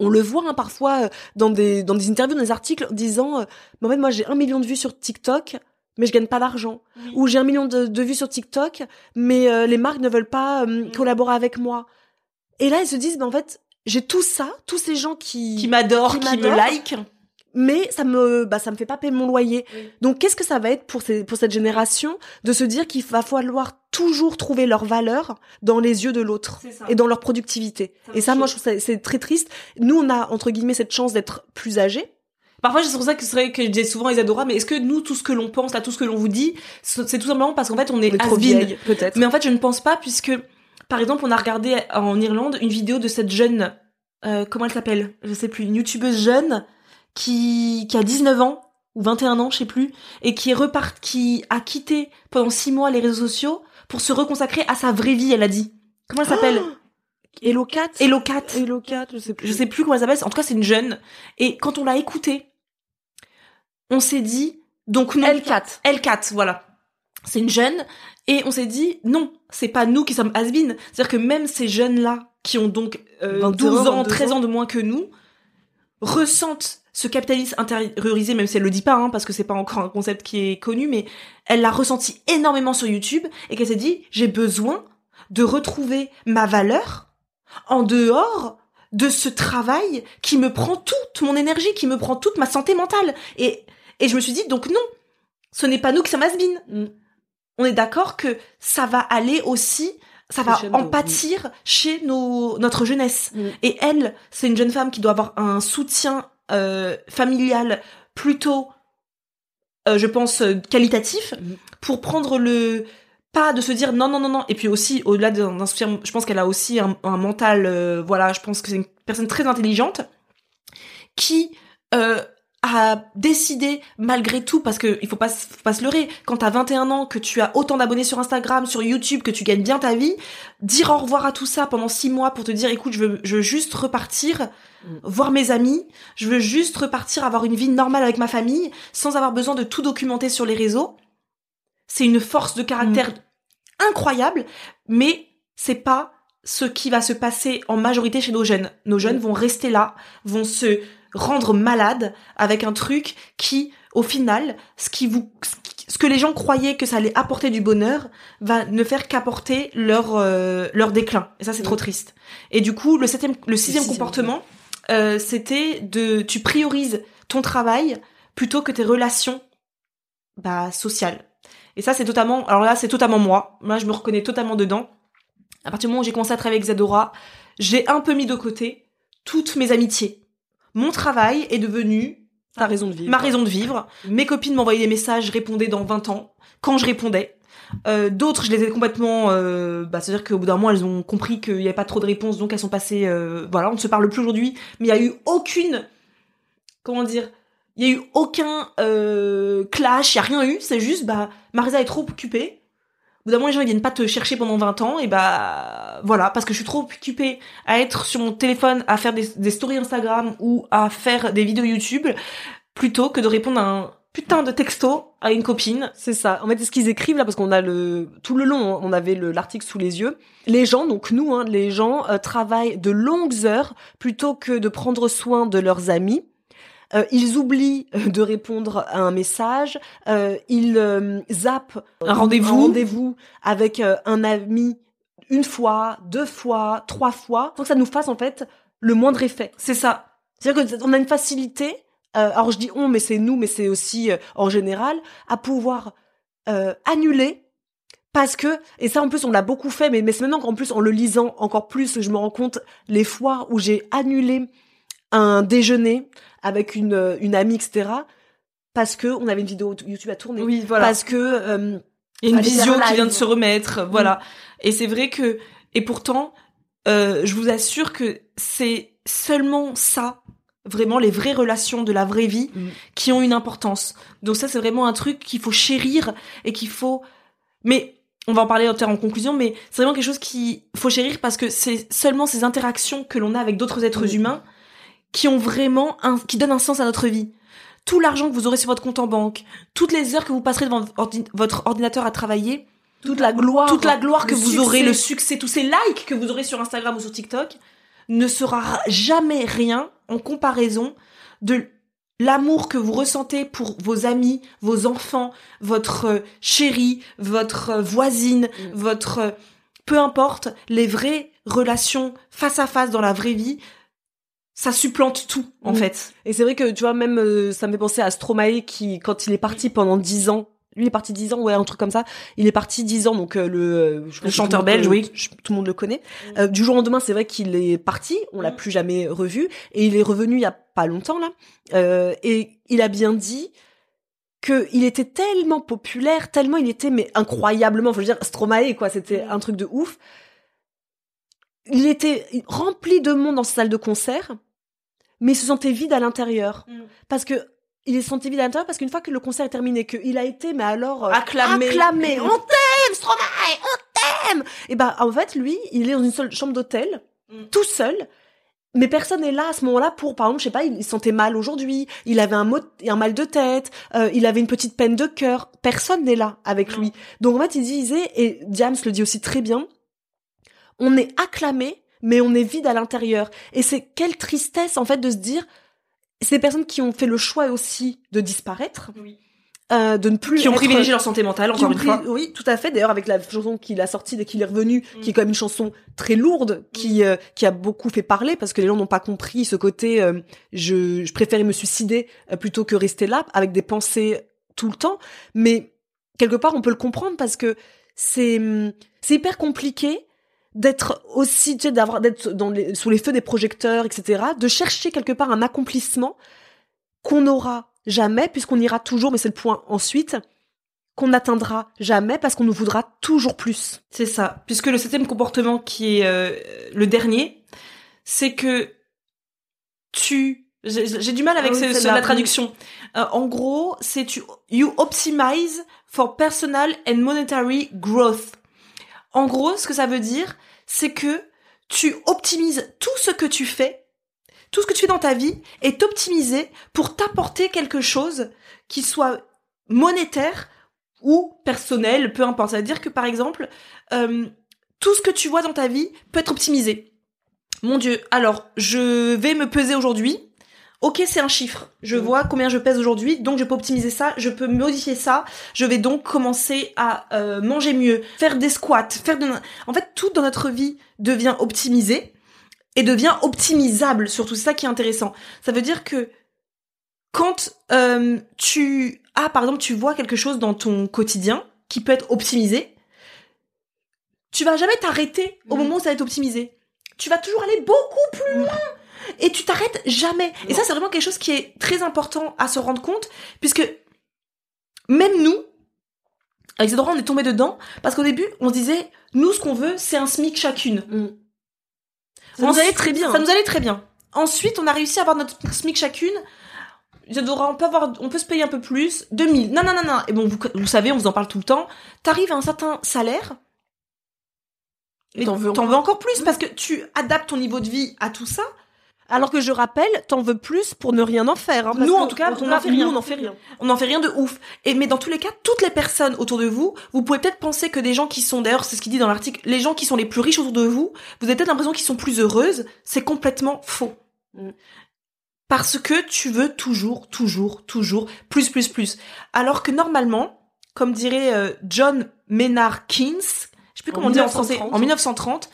on le voit hein, parfois euh, dans des dans des interviews, dans des articles disant euh, Mais en fait moi j'ai un million de vues sur TikTok mais je gagne pas d'argent. Ou j'ai un million de, de vues sur TikTok mais euh, les marques ne veulent pas euh, collaborer avec moi. Et là ils se disent ben en fait j'ai tout ça, tous ces gens qui Qui m'adore, qui qui, me like. Mais ça me bah ça me fait pas payer mon loyer. Donc qu'est-ce que ça va être pour ces, pour cette génération de se dire qu'il va falloir toujours trouver leur valeur dans les yeux de l'autre et dans leur productivité. et ça moi je trouve ça c'est très triste. Nous on a entre guillemets cette chance d'être plus âgés. Parfois, c'est pour ça que c'est vrai que je disais souvent Isadora, mais est-ce que nous, tout ce que l'on pense, là, tout ce que l'on vous dit, c'est tout simplement parce qu'en fait, on est, On est trop vieilles peut-être. Mais en fait, je ne pense pas puisque, par exemple, on a regardé en Irlande une vidéo de cette jeune, euh, comment elle s'appelle? Je sais plus, une youtubeuse jeune qui, qui a 19 ans ou 21 ans, je sais plus, et qui est repart, qui a quitté pendant 6 mois les réseaux sociaux pour se reconsacrer à sa vraie vie, elle a dit. Comment elle s'appelle Hello Cat. Hello Cat. Hello Cat, je sais plus. Je sais plus comment elle s'appelle. En tout cas, c'est une jeune. Et quand on l'a écoutée, on s'est dit, donc non. L4. L4, voilà. C'est une jeune. Et on s'est dit, non, c'est pas nous qui sommes has C'est-à-dire que même ces jeunes-là, qui ont donc euh, 21, 12 ans, 22 13 ans. ans de moins que nous, ressentent ce capitalisme intériorisé, même si elle le dit pas, hein, parce que c'est pas encore un concept qui est connu, mais elle l'a ressenti énormément sur YouTube et qu'elle s'est dit, j'ai besoin de retrouver ma valeur en dehors de ce travail qui me prend toute mon énergie, qui me prend toute ma santé mentale. Et, et je me suis dit, donc non, ce n'est pas nous qui sommes has Mm. On est d'accord que ça va aller aussi, ça va en pâtir chez nos, notre jeunesse. Mm. Et elle, c'est une jeune femme qui doit avoir un soutien euh, familial plutôt, euh, je pense, euh, qualitatif Mm. pour prendre le pas de se dire non non non non et puis aussi au-delà d'un d'un soutien je pense qu'elle a aussi un, un mental euh, voilà je pense que c'est une personne très intelligente qui a décidé malgré tout parce que il faut pas se- faut pas se leurrer quand t'as 21 ans que tu as autant d'abonnés sur Instagram sur YouTube que tu gagnes bien ta vie dire au revoir à tout ça pendant six mois pour te dire écoute je veux je veux juste repartir voir mes amis je veux juste repartir avoir une vie normale avec ma famille sans avoir besoin de tout documenter sur les réseaux. C'est une force de caractère incroyable mais c'est pas ce qui va se passer en majorité chez nos jeunes. Nos jeunes vont rester là, vont se rendre malades avec un truc qui, au final, ce qui vous, ce que les gens croyaient que ça allait apporter du bonheur, va ne faire qu'apporter leur euh, leur déclin. Et ça, c'est trop triste. Et du coup, le septième, le sixième sixième, comportement, euh, c'était de, tu priorises ton travail plutôt que tes relations, bah, sociales. Et ça, c'est totalement, alors là, c'est totalement moi. Moi, je me reconnais totalement dedans. À partir du moment où j'ai commencé à travailler avec Zadora, j'ai un peu mis de côté toutes mes amitiés. Mon travail est devenu Ta raison de vivre. ma raison de vivre. Mes copines m'envoyaient des messages, je répondais dans 20 ans, quand je répondais. Euh, D'autres, je les ai complètement... Euh, bah, C'est-à-dire qu'au bout d'un moment, elles ont compris qu'il n'y avait pas trop de réponses, donc elles sont passées... euh, voilà, on ne se parle plus aujourd'hui, mais il n'y a eu aucune... Comment dire Il n'y a eu aucun clash, il n'y a rien eu, c'est juste, bah, Marisa est trop occupée. Bout d'un moment, les gens viennent pas te chercher pendant 20 ans, et bah voilà, parce que je suis trop occupée à être sur mon téléphone, à faire des, stories Instagram ou à faire des vidéos YouTube, plutôt que de répondre à un putain de texto à une copine. C'est ça. En fait, c'est ce qu'ils écrivent là, parce qu'on a le tout le long, hein, on avait le- l'article sous les yeux. Les gens, donc nous, hein, les gens euh, travaillent de longues heures plutôt que de prendre soin de leurs amis. Euh, ils oublient euh, de répondre à un message. Euh, ils euh, zappent Un rendez-vous. avec euh, un ami une fois, deux fois, trois fois. Faut que ça nous fasse en fait le moindre effet. C'est ça. C'est-à-dire qu'on a une facilité, euh, alors je dis on, mais c'est nous, mais c'est aussi euh, en général, à pouvoir euh, annuler parce que, et ça en plus on l'a beaucoup fait, mais, mais c'est maintenant qu'en plus en le lisant encore plus, je me rends compte les fois où j'ai annulé un déjeuner avec une, euh, une amie, etc. Parce que on avait une vidéo YouTube à tourner. Oui, voilà. Parce que euh, a une Fallait faire visio un qui vient de se remettre, voilà. Et c'est vrai que, et pourtant, euh, je vous assure que c'est seulement ça, vraiment les vraies relations de la vraie vie, Mm. qui ont une importance. Donc ça, c'est vraiment un truc qu'il faut chérir et qu'il faut. Mais on va en parler en conclusion, mais c'est vraiment quelque chose qui faut chérir parce que c'est seulement ces interactions que l'on a avec d'autres êtres humains qui ont vraiment un, qui donnent un sens à notre vie. Tout l'argent que vous aurez sur votre compte en banque, toutes les heures que vous passerez devant votre ordinateur à travailler, toute la gloire, toute la gloire que vous aurez, le succès, tous ces likes que vous aurez sur Instagram ou sur TikTok, ne sera jamais rien en comparaison de l'amour que vous ressentez pour vos amis, vos enfants, votre euh, chérie, votre euh, voisine, mm. votre euh, peu importe, les vraies relations face à face dans la vraie vie, ça supplante tout en mm. fait. Et c'est vrai que tu vois même ça me fait penser à Stromae qui quand il est parti pendant dix ans lui est parti dix ans ouais un truc comme ça il est parti dix ans donc le, le chanteur belge oui tout le monde le connaît mm. du jour au lendemain c'est vrai qu'il est parti on l'a plus jamais revu et il est revenu il y a pas longtemps là, euh, et il a bien dit que il était tellement populaire, tellement il était mais incroyablement, je veux dire Stromae quoi, c'était un truc de ouf. Il était rempli de monde dans sa salle de concert, mais il se sentait vide à l'intérieur mm. parce que il se sentait vide à l'intérieur parce qu'une fois que le concert est terminé, qu'il a été mais alors euh, acclamé, acclamé, on t'aime Stromae, on t'aime. Et ben en fait lui, il est dans une seule chambre d'hôtel, mm. tout seul mais personne n'est là à ce moment-là pour, par exemple, je sais pas, il, se sentait mal aujourd'hui, il avait un, mot, un mal de tête, euh, il avait une petite peine de cœur. Personne n'est là avec lui. Donc en fait, il disait, et Diams le dit aussi très bien, on est acclamé, mais on est vide à l'intérieur. Et c'est quelle tristesse en fait de se dire, ces personnes qui ont fait le choix aussi de disparaître. Oui euh, de ne plus qui ont privilégié leur santé mentale encore une fois oui tout à fait d'ailleurs avec la chanson qu'il a sortie dès qu'il est revenu mm. qui est quand même une chanson très lourde qui mm. euh, qui a beaucoup fait parler parce que les gens n'ont pas compris ce côté euh, je, je préférais me suicider plutôt que rester là avec des pensées tout le temps mais quelque part on peut le comprendre parce que c'est c'est hyper compliqué d'être aussi tu sais d'avoir d'être dans les, sous les feux des projecteurs etc de chercher quelque part un accomplissement qu'on aura jamais, puisqu'on ira toujours, mais c'est le point ensuite, qu'on n'atteindra jamais parce qu'on nous voudra toujours plus. C'est ça. Puisque le septième comportement qui est euh, le dernier, c'est que tu... J'ai du mal avec ah ce, la traduction. Euh, en gros, c'est tu... You optimize for personal and monetary growth. En gros, ce que ça veut dire, c'est que tu optimises tout ce que tu fais tout ce que tu fais dans ta vie est optimisé pour t'apporter quelque chose qui soit monétaire ou personnel, peu importe. Ça veut dire que par exemple, euh, tout ce que tu vois dans ta vie peut être optimisé. Mon Dieu, alors je vais me peser aujourd'hui. Ok, c'est un chiffre. Je mm. vois combien je pèse aujourd'hui, donc je peux optimiser ça, je peux modifier ça. Je vais donc commencer à euh, manger mieux, faire des squats, faire de... En fait, tout dans notre vie devient optimisé et devient optimisable. Surtout, c'est ça qui est intéressant. Ça veut dire que quand euh, tu as, par exemple, tu vois quelque chose dans ton quotidien qui peut être optimisé, tu vas jamais t'arrêter au mm. moment où ça va être optimisé. Tu vas toujours aller beaucoup plus mm. loin. Et tu t'arrêtes jamais. Et ça, c'est vraiment quelque chose qui est très important à se rendre compte, puisque même nous, avec Isadora, on est tombé dedans, parce qu'au début, on disait, nous, ce qu'on veut, c'est un SMIC chacune. Mm. Ça nous allait très bien. Ça nous allait très bien. Ensuite, on a réussi à avoir notre SMIC chacune. on peut avoir, on peut se payer un peu plus. 2000. Non, non, non, non. Et bon, vous, vous savez, on vous en parle tout le temps. T'arrives à un certain salaire. Et t'en veux, veux encore plus parce que tu adaptes ton niveau de vie à tout ça. Alors que je rappelle, t'en veux plus pour ne rien en faire. Hein, nous, en tout cas, on n'en fait rien. On n'en fait rien. On n'en fait rien de ouf. Et mais dans tous les cas, toutes les personnes autour de vous, vous pouvez peut-être penser que des gens qui sont, d'ailleurs, c'est ce qu'il dit dans l'article, les gens qui sont les plus riches autour de vous, vous avez peut-être l'impression qu'ils sont plus heureuses. C'est complètement faux. Mm. Parce que tu veux toujours, toujours, toujours plus, plus, plus. Alors que normalement, comme dirait euh, John Maynard Keynes, je sais plus comment on dit en français, en 1930,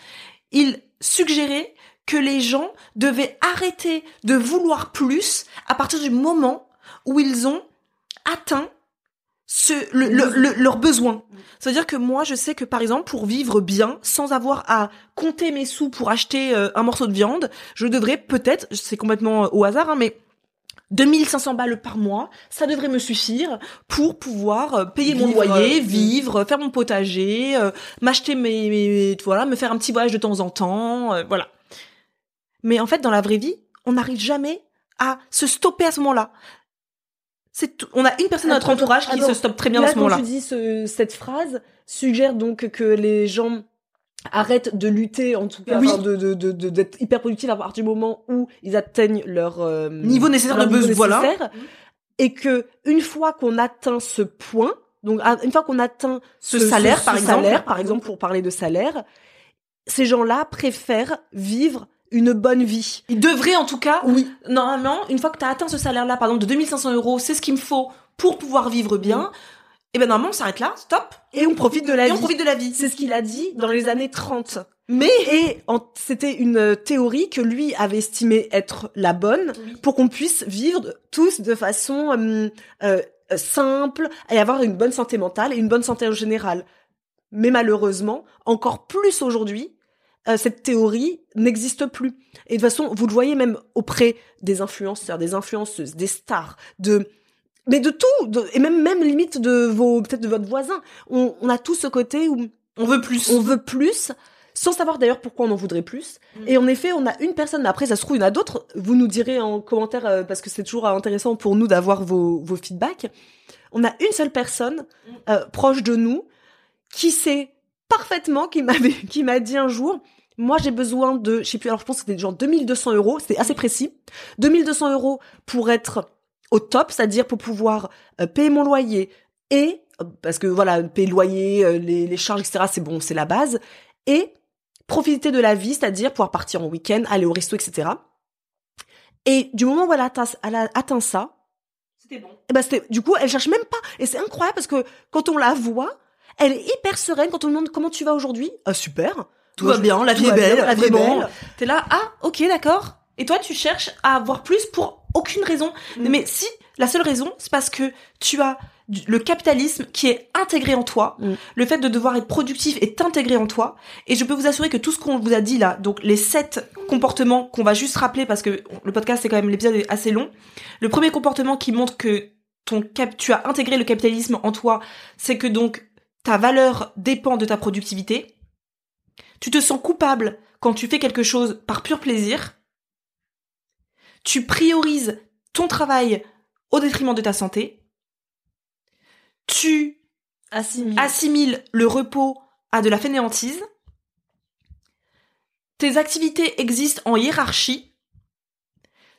il suggérait que les gens devaient arrêter de vouloir plus à partir du moment où ils ont atteint ce, le, le, leurs besoins. Ça veut dire que moi, je sais que par exemple, pour vivre bien, sans avoir à compter mes sous pour acheter euh, un morceau de viande, je devrais peut-être, c'est complètement euh, au hasard, hein, mais 2500 balles par mois, ça devrait me suffire pour pouvoir euh, payer mon loyer, vivre, faire mon potager, m'acheter mes, mes, voilà, me faire un petit voyage de temps en temps, voilà. Mais en fait, dans la vraie vie, on n'arrive jamais à se stopper à ce moment-là. C'est tout. On a une personne dans notre entourage qui Alors, se stoppe très bien Là, à ce moment-là. quand tu dis ce- cette phrase, suggère donc que les gens arrêtent de lutter, en tout cas, Oui. enfin, de de- de- de- d'être hyper productifs à partir du moment où ils atteignent leur euh, Niveau nécessaire leur de buzz, voilà. Et que une fois qu'on atteint ce point, donc une fois qu'on atteint Ce salaire, par exemple. salaire, par exemple, pour parler de salaire, ces gens-là préfèrent vivre une bonne vie. Il devrait en tout cas, Oui. normalement, une fois que tu as atteint ce salaire-là, par exemple de 2500 euros, c'est ce qu'il me faut pour pouvoir vivre bien. Et ben normalement, on s'arrête là, stop, Et on profite de la et on vie. profite de la vie. C'est ce qu'il a dit dans les années 30. Mais Et c'était une euh, théorie que lui avait estimée être la bonne Oui. pour qu'on puisse vivre tous de façon euh, euh, simple et avoir une bonne santé mentale et une bonne santé en général. Mais malheureusement, encore plus aujourd'hui, euh, cette théorie n'existe plus. Et de toute façon, vous le voyez même auprès des influenceurs, des influenceuses, des stars, de mais de tout, de- et même même limite de vos peut-être de votre voisin. On, on a tout ce côté où on veut plus. on veut plus, sans savoir d'ailleurs pourquoi on en voudrait plus. Mm. Et en effet, on a une personne, mais après ça se trouve, il y en a d'autres. Vous nous direz en commentaire, euh, parce que c'est toujours intéressant pour nous d'avoir vos, vos feedbacks. On a une seule personne Mm. euh, proche de nous qui sait parfaitement, qui m'avait, qui m'a dit un jour, moi j'ai besoin de, je sais plus, alors je pense que c'était genre 2200 euros, c'était assez précis, 2200 euros pour être au top, c'est-à-dire pour pouvoir euh, payer mon loyer et euh, parce que voilà, payer le loyer, euh, les, les charges, etc. C'est bon, c'est la base et profiter de la vie, c'est-à-dire pouvoir partir en week-end, aller au resto, etc. Et du moment où elle a atteint, elle a atteint ça, C'était bon. eh ben c'était, du coup, elle cherche même pas. Et c'est incroyable parce que quand on la voit, elle est hyper sereine. Quand on lui demande comment tu vas aujourd'hui, ah super. Tout va bien, la vie est belle, la vie est belle. T'es là, ah, ok, d'accord. Et toi, tu cherches à avoir plus pour aucune raison. Mm. Mais si, la seule raison, c'est parce que tu as le capitalisme qui est intégré en toi. Mm. Le fait de devoir être productif est intégré en toi. Et je peux vous assurer que tout ce qu'on vous a dit là, donc les sept comportements qu'on va juste rappeler parce que le podcast c'est quand même l'épisode est assez long. Le premier comportement qui montre que ton cap, tu as intégré le capitalisme en toi, c'est que donc ta valeur dépend de ta productivité. Tu te sens coupable quand tu fais quelque chose par pur plaisir. Tu priorises ton travail au détriment de ta santé. Tu Assimile. assimiles le repos à de la fainéantise. Tes activités existent en hiérarchie.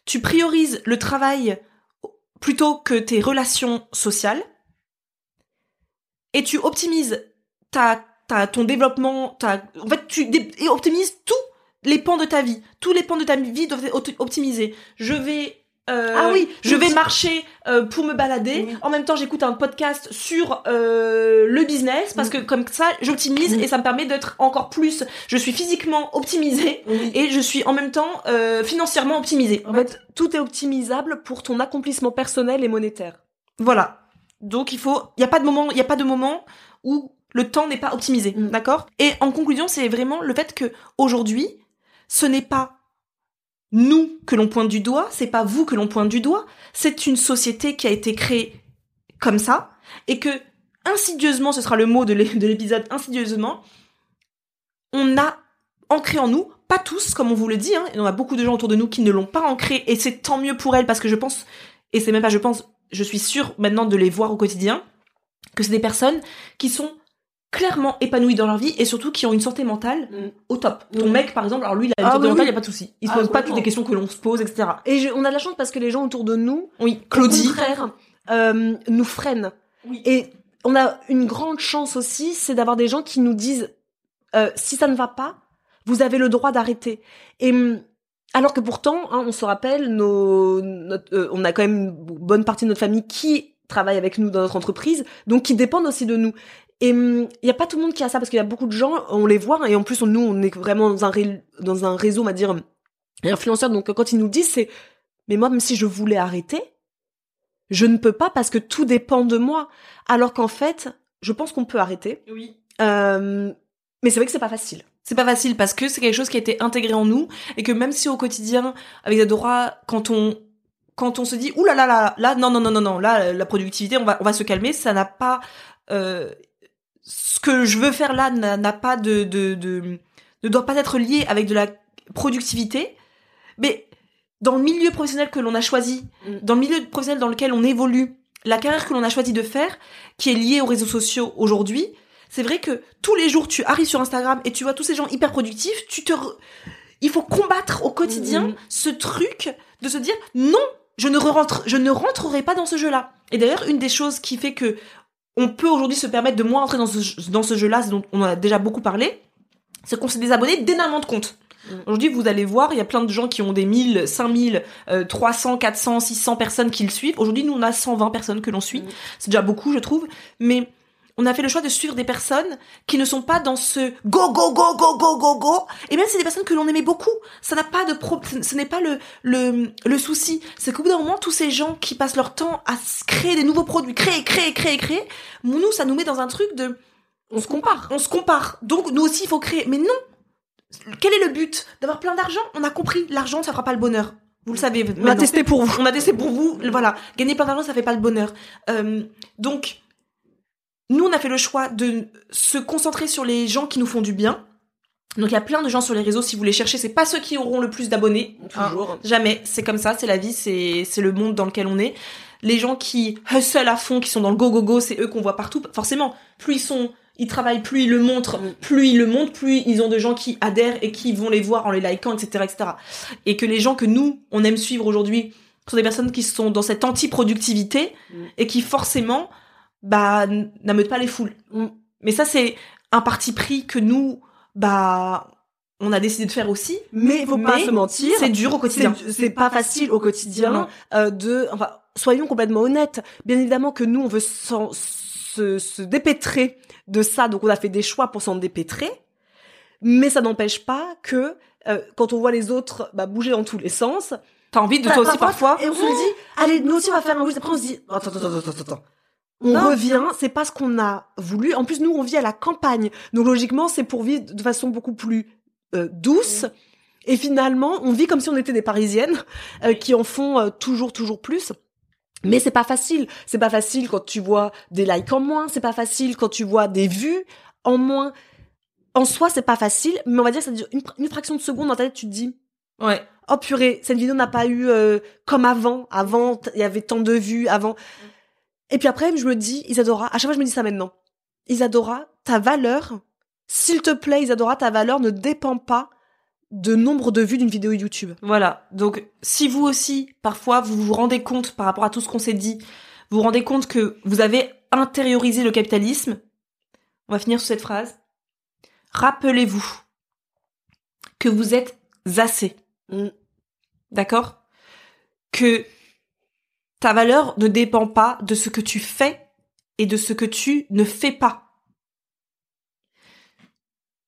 Tu priorises le travail plutôt que tes relations sociales. Et tu optimises ta, ta, ton développement, ta, en fait, tu et optimises tous les pans de ta vie. Tous les pans de ta vie doivent être opti- optimisés. Je vais, euh, Ah oui, je vais marcher euh, pour me balader. En même temps, j'écoute un podcast sur euh, le business parce que comme ça, j'optimise et ça me permet d'être encore plus. Je suis physiquement optimisée Oui. et je suis en même temps euh, financièrement optimisée. En fait, tout est optimisable pour ton accomplissement personnel et monétaire. Voilà. Donc il faut, il y a pas de moment, il y a pas de moment où le temps n'est pas optimisé, Mm. d'accord? Et en conclusion, c'est vraiment le fait que aujourd'hui, ce n'est pas nous que l'on pointe du doigt, c'est pas vous que l'on pointe du doigt, c'est une société qui a été créée comme ça et que insidieusement, ce sera le mot de l'é- de l'épisode insidieusement, on a ancré en nous, pas tous comme on vous le dit, hein, il y en a beaucoup de gens autour de nous qui ne l'ont pas ancré et c'est tant mieux pour elles parce que je pense, et c'est même pas je pense, je suis sûre maintenant de les voir au quotidien, que c'est des personnes qui sont clairement épanouies dans leur vie et surtout qui ont une santé mentale Mm. au top. Ton Mm. mec, par exemple, alors lui, il a une Ah santé oui, mentale, il oui. y a pas de souci. Il se Ah, pose pas toutes les questions que l'on se pose, etc. Et je- on a de la chance parce que les gens autour de nous, Oui, au Claudie. contraire, euh, nous freinent. Oui. Et on a une grande chance aussi, c'est d'avoir des gens qui nous disent euh, si ça ne va pas, vous avez le droit d'arrêter. Et hum, alors que pourtant, hein, on se rappelle, nos, notre- euh, on a quand même une bonne partie de notre famille qui travaille avec nous dans notre entreprise, donc qui dépendent aussi de nous. Et hum, il n'y a pas tout le monde qui a ça parce qu'il y a beaucoup de gens, on les voit, et en plus on- nous on est vraiment dans un, ré- dans un réseau, on va dire, influenceur. Donc quand ils nous disent, c'est mais moi même si je voulais arrêter, je ne peux pas parce que tout dépend de moi. Alors qu'en fait, je pense qu'on peut arrêter. Oui. Euh, mais c'est vrai que c'est pas facile. C'est pas facile parce que c'est quelque chose qui a été intégré en nous et que même si au quotidien, avec Adora, quand on quand on se dit ouh là là là là non non non non non là la productivité on va on va se calmer ça n'a pas euh, ce que je veux faire là n'a pas de, de de ne doit pas être lié avec de la productivité mais dans le milieu professionnel que l'on a choisi Mm. dans le milieu professionnel dans lequel on évolue la carrière que l'on a choisi de faire, qui est liée aux réseaux sociaux aujourd'hui, c'est vrai que tous les jours, tu arrives sur Instagram et tu vois tous ces gens hyper productifs, tu te, re- il faut combattre au quotidien Mhm. ce truc de se dire non, je ne rentre, je ne rentrerai pas dans ce jeu-là. Et d'ailleurs, une des choses qui fait que on peut aujourd'hui se permettre de moins entrer dans ce, dans ce jeu-là, dont on en a déjà beaucoup parlé, c'est qu'on s'est désabonné d'énormément de comptes. Mhm. Aujourd'hui, vous allez voir, il y a plein de gens qui ont des 1000, 5000, euh, 300, 400, 600 personnes qui le suivent. Aujourd'hui, nous, on a 120 personnes que l'on suit. Mhm. C'est déjà beaucoup, je trouve. Mais on a fait le choix de suivre des personnes qui ne sont pas dans ce go, go, go, go, go, go, go. Et même si c'est des personnes que l'on aimait beaucoup, ça n'a pas de pro, ce n'est pas le, le, le souci. C'est qu'au bout d'un moment, tous ces gens qui passent leur temps à créer des nouveaux produits, créer, créer, créer, créer, nous, ça nous met dans un truc de, On se compare. on se compare. Donc, nous aussi, il faut créer. Mais non! Quel est le but? D'avoir plein d'argent? On a compris. L'argent, ça fera pas le bonheur. Vous le savez. On a testé pour vous. On a testé pour vous. Voilà. Gagner plein d'argent, ça fait pas le bonheur. Euh, donc, nous, on a fait le choix de se concentrer sur les gens qui nous font du bien. Donc, il y a plein de gens sur les réseaux. Si vous les cherchez, c'est pas ceux qui auront le plus d'abonnés. Hein, Toujours. Jamais. C'est comme ça. C'est la vie. C'est, c'est le monde dans lequel on est. Les gens qui hustle à fond, qui sont dans le go go go, c'est eux qu'on voit partout. Forcément. Plus ils sont, ils travaillent, plus ils le montrent, Mm. plus ils le montrent, plus ils ont de gens qui adhèrent et qui vont les voir en les likant, etc., etc. Et que les gens que nous, on aime suivre aujourd'hui, sont des personnes qui sont dans cette anti-productivité Mm. et qui forcément, bah, n- n'ameutent pas les foules. Mais ça, c'est un parti pris que nous, bah, on a décidé de faire aussi. Mais faut pas se mentir. C'est dur au quotidien. C'est pas facile au quotidien euh, de. Enfin, soyons complètement honnêtes. Bien évidemment que nous, on veut se, se dépêtrer de ça, donc on a fait des choix pour s'en dépêtrer. Mais ça n'empêche pas que euh, quand on voit les autres bah, bouger dans tous les sens, T'as envie de toi aussi parfois. et on se dit, allez, nous aussi on va faire un boost. Après on se dit, attends, attends, attends, attends, attends. On Non. revient, c'est pas ce qu'on a voulu. En plus, nous, on vit à la campagne. Donc, logiquement, c'est pour vivre de façon beaucoup plus euh, douce. Et finalement, on vit comme si on était des Parisiennes euh, qui en font euh, toujours, toujours plus. Mais c'est pas facile. C'est pas facile quand tu vois des likes en moins. C'est pas facile quand tu vois des vues en moins. En soi, c'est pas facile. Mais on va dire ça dure une, une fraction de seconde dans ta tête. Tu te dis, Ouais. oh purée, cette vidéo n'a pas eu euh, comme avant. Avant, il y avait tant de vues. Avant. Et puis après, je me dis, Isadora, à chaque fois, je me dis ça maintenant. Isadora, ta valeur, s'il te plaît, Isadora, ta valeur ne dépend pas de nombre de vues d'une vidéo YouTube. Voilà. Donc, si vous aussi, parfois, vous vous rendez compte par rapport à tout ce qu'on s'est dit, vous vous rendez compte que vous avez intériorisé le capitalisme, on va finir sur cette phrase. Rappelez-vous que vous êtes assez. Mm. D'accord? Que ta valeur ne dépend pas de ce que tu fais et de ce que tu ne fais pas.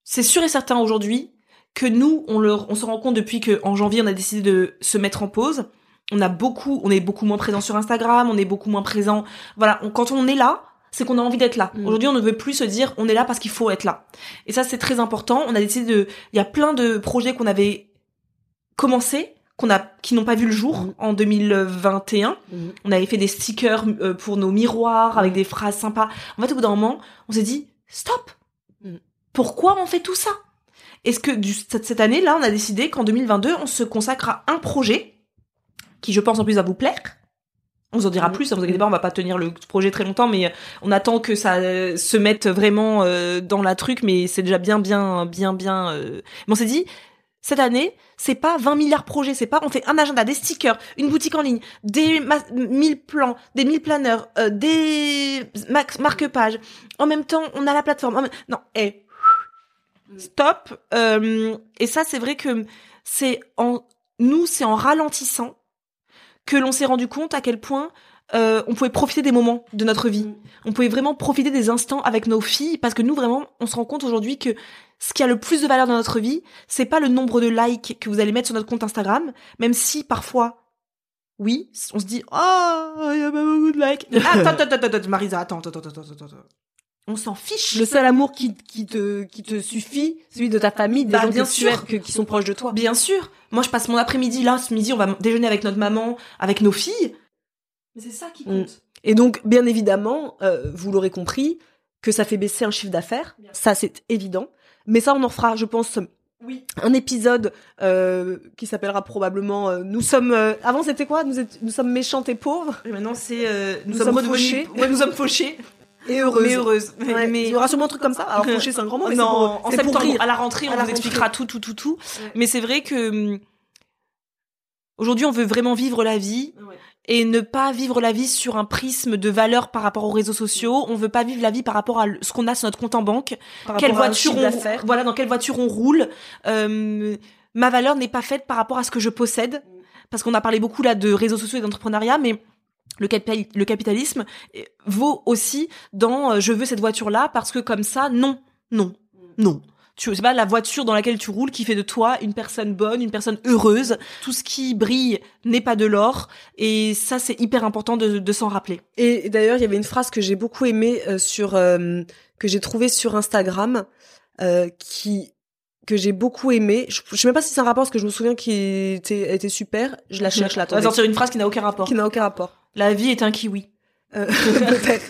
C'est sûr et certain aujourd'hui que nous, on, le, on se rend compte depuis que en janvier, on a décidé de se mettre en pause. On a beaucoup, on est beaucoup moins présent sur Instagram, on est beaucoup moins présent. Voilà, on- quand on est là, c'est qu'on a envie d'être là. Mm. Aujourd'hui, on ne veut plus se dire on est là parce qu'il faut être là. Et ça, c'est très important. On a décidé de, il y a plein de projets qu'on avait commencé, qu'on a, qui n'ont pas vu le jour Mm. en 2021. Mm. On avait fait des stickers euh, pour nos miroirs avec des phrases sympas. En fait, au bout d'un moment, on s'est dit stop. Mm. Pourquoi on fait tout ça? Est-ce que du, cette, cette année-là, on a décidé qu'en 2022, on se consacre à un projet qui, je pense, en plus va vous plaire. On vous en dira Mm. plus, hein, vous inquiétez pas, on va pas tenir le projet très longtemps, mais euh, on attend que ça euh, se mette vraiment euh, dans la truc, mais c'est déjà bien, bien, bien, bien. euh. Mais on s'est dit, cette année, c'est pas 20 milliards de projets, c'est pas on fait un agenda, des stickers, une boutique en ligne, des ma- 1000 plans, des 1000 planeurs, euh, des marque-pages. En même temps, on a la plateforme. Non, eh, stop. Euh, et ça, c'est vrai que c'est en nous, c'est en ralentissant que l'on s'est rendu compte à quel point euh, on pouvait profiter des moments de notre vie. On pouvait vraiment profiter des instants avec nos filles parce que nous vraiment, on se rend compte aujourd'hui que ce qui a le plus de valeur dans notre vie, c'est pas le nombre de likes que vous allez mettre sur notre compte Instagram, même si parfois oui, on se dit oh, il y a pas beaucoup de likes. Attends, attends, attends, attends, Marisa, attends, attends, attends, attends, attends. On s'en fiche. Le seul amour qui, qui te qui te suffit, celui de ta famille, des Bah, gens bien que tu sûr. aimes, que- qui sont proches de toi. Bien sûr. Moi, je passe mon après-midi là, ce midi, on va déjeuner avec notre maman, avec nos filles. Mais c'est ça qui compte. Et donc, bien évidemment, euh, vous l'aurez compris, que ça fait baisser un chiffre d'affaires. Ça, c'est évident. Mais ça, on en fera, je pense, oui. un épisode euh, qui s'appellera probablement euh, Nous sommes. euh, avant c'était quoi? Nous, sommes méchantes et pauvres? Et maintenant, c'est nous, Nous sommes, fauchés. Ouais, nous sommes fauchés, et heureuses. mais heureuses. Ouais, mais Il y aura sûrement un truc comme ça. Alors fauché c'est un grand mot. mais non, pour- en pour septembre, à la rentrée, on la vous rentrée. expliquera tout, tout, tout, tout. Ouais. Mais c'est vrai que hum, aujourd'hui, on veut vraiment vivre la vie Ouais. Et ne pas vivre la vie sur un prisme de valeur par rapport aux réseaux sociaux. On veut pas vivre la vie par rapport à ce qu'on a sur notre compte en banque. Par quelle rapport à un voiture on voilà dans quelle voiture on roule. Euh, ma valeur n'est pas faite par rapport à ce que je possède. Parce qu'on a parlé beaucoup là de réseaux sociaux et d'entrepreneuriat, mais le, capi- le capitalisme euh, vaut aussi dans euh, je veux cette voiture là parce que comme ça non non non tu c'est pas la voiture dans laquelle tu roules qui fait de toi une personne bonne une personne heureuse tout ce qui brille n'est pas de l'or et ça c'est hyper important de, de s'en rappeler Et d'ailleurs, il y avait une phrase que j'ai beaucoup aimée euh, sur euh, que j'ai trouvée sur Instagram euh, qui que j'ai beaucoup aimé. Je, je sais même pas si c'est un rapport parce que je me souviens qu'il était, était super. Je la cherche là. on va sortir une phrase qui n'a aucun rapport Qui n'a aucun rapport. la vie est un kiwi Euh, peut-être.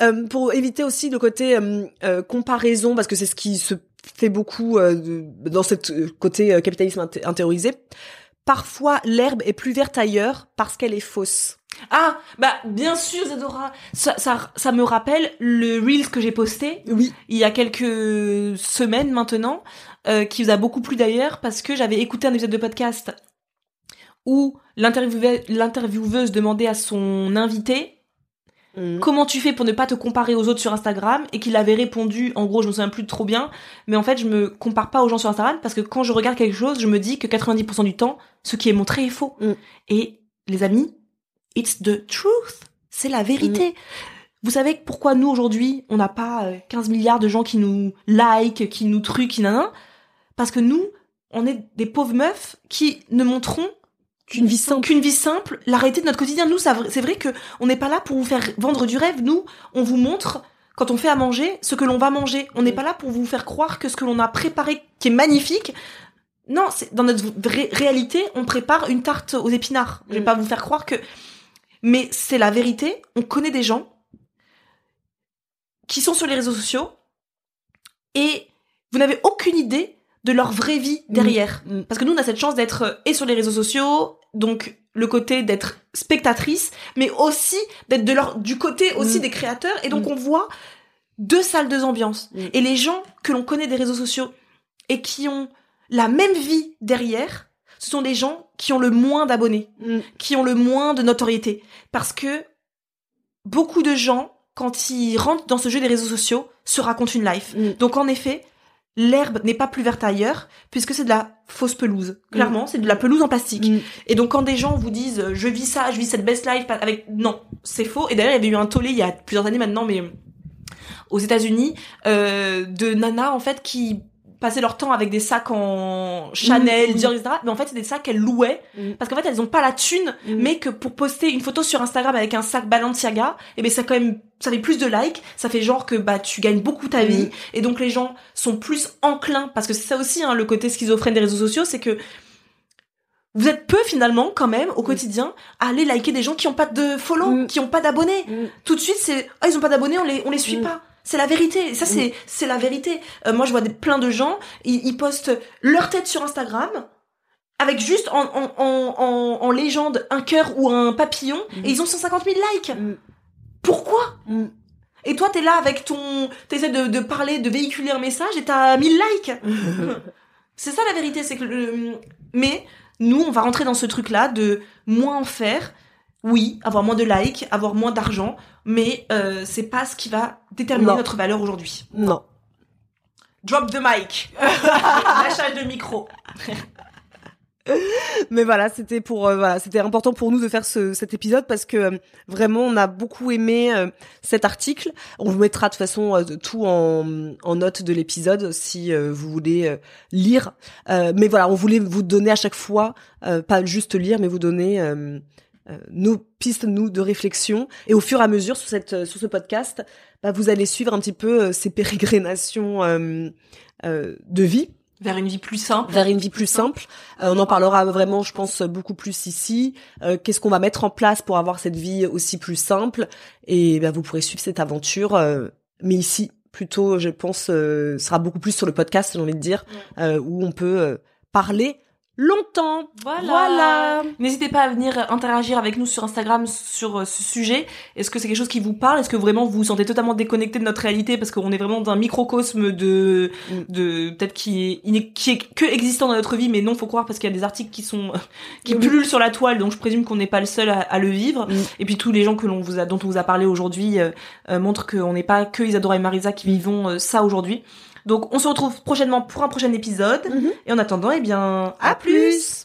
Euh, pour éviter aussi le côté euh, euh, comparaison, parce que c'est ce qui se fait beaucoup euh, dans euh, côté euh, capitalisme inté- intériorisé. Parfois, l'herbe est plus verte ailleurs parce qu'elle est fausse. ah bah bien sûr Zedora ça, ça ça me rappelle le reels que j'ai posté Oui. il y a quelques semaines maintenant, euh, qui vous a beaucoup plu d'ailleurs, parce que j'avais écouté un épisode de podcast où l'intervieweuse demandait à son invité comment tu fais pour ne pas te comparer aux autres sur Instagram et qu'il avait répondu, en gros je me souviens plus trop bien, mais en fait je me compare pas aux gens sur Instagram parce que quand je regarde quelque chose, je me dis que 90% du temps, ce qui est montré est faux. Mm. Et les amis, it's the truth, c'est la vérité. Vous savez pourquoi nous aujourd'hui, on n'a pas euh, 15 milliards de gens qui nous like, qui nous truquent, qui nanan Parce que nous, on est des pauvres meufs qui ne montreront Qu'une vie simple. qu'une vie simple, la réalité de notre quotidien. Nous, c'est vrai que on n'est pas là pour vous faire vendre du rêve. Nous, on vous montre quand on fait à manger ce que l'on va manger. On n'est pas là pour vous faire croire que ce que l'on a préparé, qui est magnifique, non, c'est dans notre réalité, on prépare une tarte aux épinards. Je vais Mm. pas vous faire croire que, mais c'est la vérité. On connaît des gens qui sont sur les réseaux sociaux et vous n'avez aucune idée de leur vraie vie derrière. Mm. Parce que nous, on a cette chance d'être euh, et sur les réseaux sociaux, donc le côté d'être spectatrice, mais aussi d'être de leur du côté aussi Mm. des créateurs. Et donc Mm. on voit deux salles, deux ambiances. Mm. Et les gens que l'on connaît des réseaux sociaux et qui ont la même vie derrière, ce sont des gens qui ont le moins d'abonnés, qui ont le moins de notoriété. Parce que beaucoup de gens, quand ils rentrent dans ce jeu des réseaux sociaux, se racontent une life. Donc en effet, l'herbe n'est pas plus verte ailleurs, puisque c'est de la fausse pelouse. Clairement, c'est de la pelouse en plastique. Mm. Et donc quand des gens vous disent euh, je vis ça, je vis cette best life avec non, c'est faux. Et d'ailleurs il y avait eu un tollé il y a plusieurs années maintenant, mais aux États-Unis, euh, de nanas en fait qui passaient leur temps avec des sacs en Chanel, Mm, mm. Dior, etc. Mais en fait c'est des sacs qu'elles louaient Mm. parce qu'en fait elles ont pas la thune, Mm. mais que pour poster une photo sur Instagram avec un sac Balenciaga, et ben ça quand même ça fait plus de likes, ça fait genre que bah tu gagnes beaucoup ta vie Mm. et donc les gens sont plus enclins parce que c'est ça aussi hein, le côté schizophrène des réseaux sociaux, c'est que vous êtes peu finalement quand même au quotidien à aller liker des gens qui ont pas de follow, Mm. qui ont pas d'abonnés. Mm. Tout de suite c'est ah ils ont pas d'abonnés, on les on les suit Mm. pas. C'est la vérité. Ça c'est c'est la vérité. Euh, moi je vois des, plein de gens, ils, ils postent leur tête sur Instagram avec juste en, en, en, en, en légende un cœur ou un papillon et ils ont 150 000 likes. Mm. Pourquoi Mm. Et toi t'es là avec ton t'essaies de, de parler, de véhiculer un message et t'as 1000 likes. C'est ça la vérité, c'est que le... mais nous on va rentrer dans ce truc là de moins en faire. Oui, avoir moins de likes, avoir moins d'argent, mais euh, c'est pas ce qui va déterminer Non. notre valeur aujourd'hui. Non. Drop the mic. Lâchage de micro. Mais voilà, c'était pour euh, voilà, c'était important pour nous de faire ce, cet épisode parce que euh, vraiment on a beaucoup aimé euh, cet article. On vous mettra de toute façon tout en, en note de l'épisode si vous voulez lire. Mais voilà, on voulait vous donner à chaque fois, pas juste lire, mais vous donner nos pistes nous de réflexion. Et au fur et à mesure sur cette euh, sur ce podcast, bah, vous allez suivre un petit peu euh, ces pérégrinations euh, euh, de vie Vers une vie plus simple. vers une vie plus simple. Euh, on en parlera vraiment, je pense, beaucoup plus ici. Euh, Qu'est-ce qu'on va mettre en place pour avoir cette vie aussi plus simple? Et ben, vous pourrez suivre cette aventure, euh, mais ici, plutôt, je pense, euh, sera beaucoup plus sur le podcast, j'ai envie de dire, euh, où on peut euh, parler longtemps. Voilà. Voilà. N'hésitez pas à venir interagir avec nous sur Instagram sur euh, ce sujet. Est-ce que c'est quelque chose qui vous parle? Est-ce que vraiment vous vous sentez totalement déconnecté de notre réalité? Parce qu'on est vraiment dans un microcosme de Mm. de peut-être qui est qui est que existant dans notre vie, mais non, faut croire parce qu'il y a des articles qui sont qui Oui. pullulent sur la toile, donc je présume qu'on n'est pas le seul à, à le vivre. Mm. Et puis tous les gens que l'on vous a dont on vous a parlé aujourd'hui euh, euh, montrent qu'on n'est pas que Isadora et Marisa qui vivons euh, ça aujourd'hui. Donc on se retrouve prochainement pour un prochain épisode. Mhm. Et en attendant, eh bien, À plus.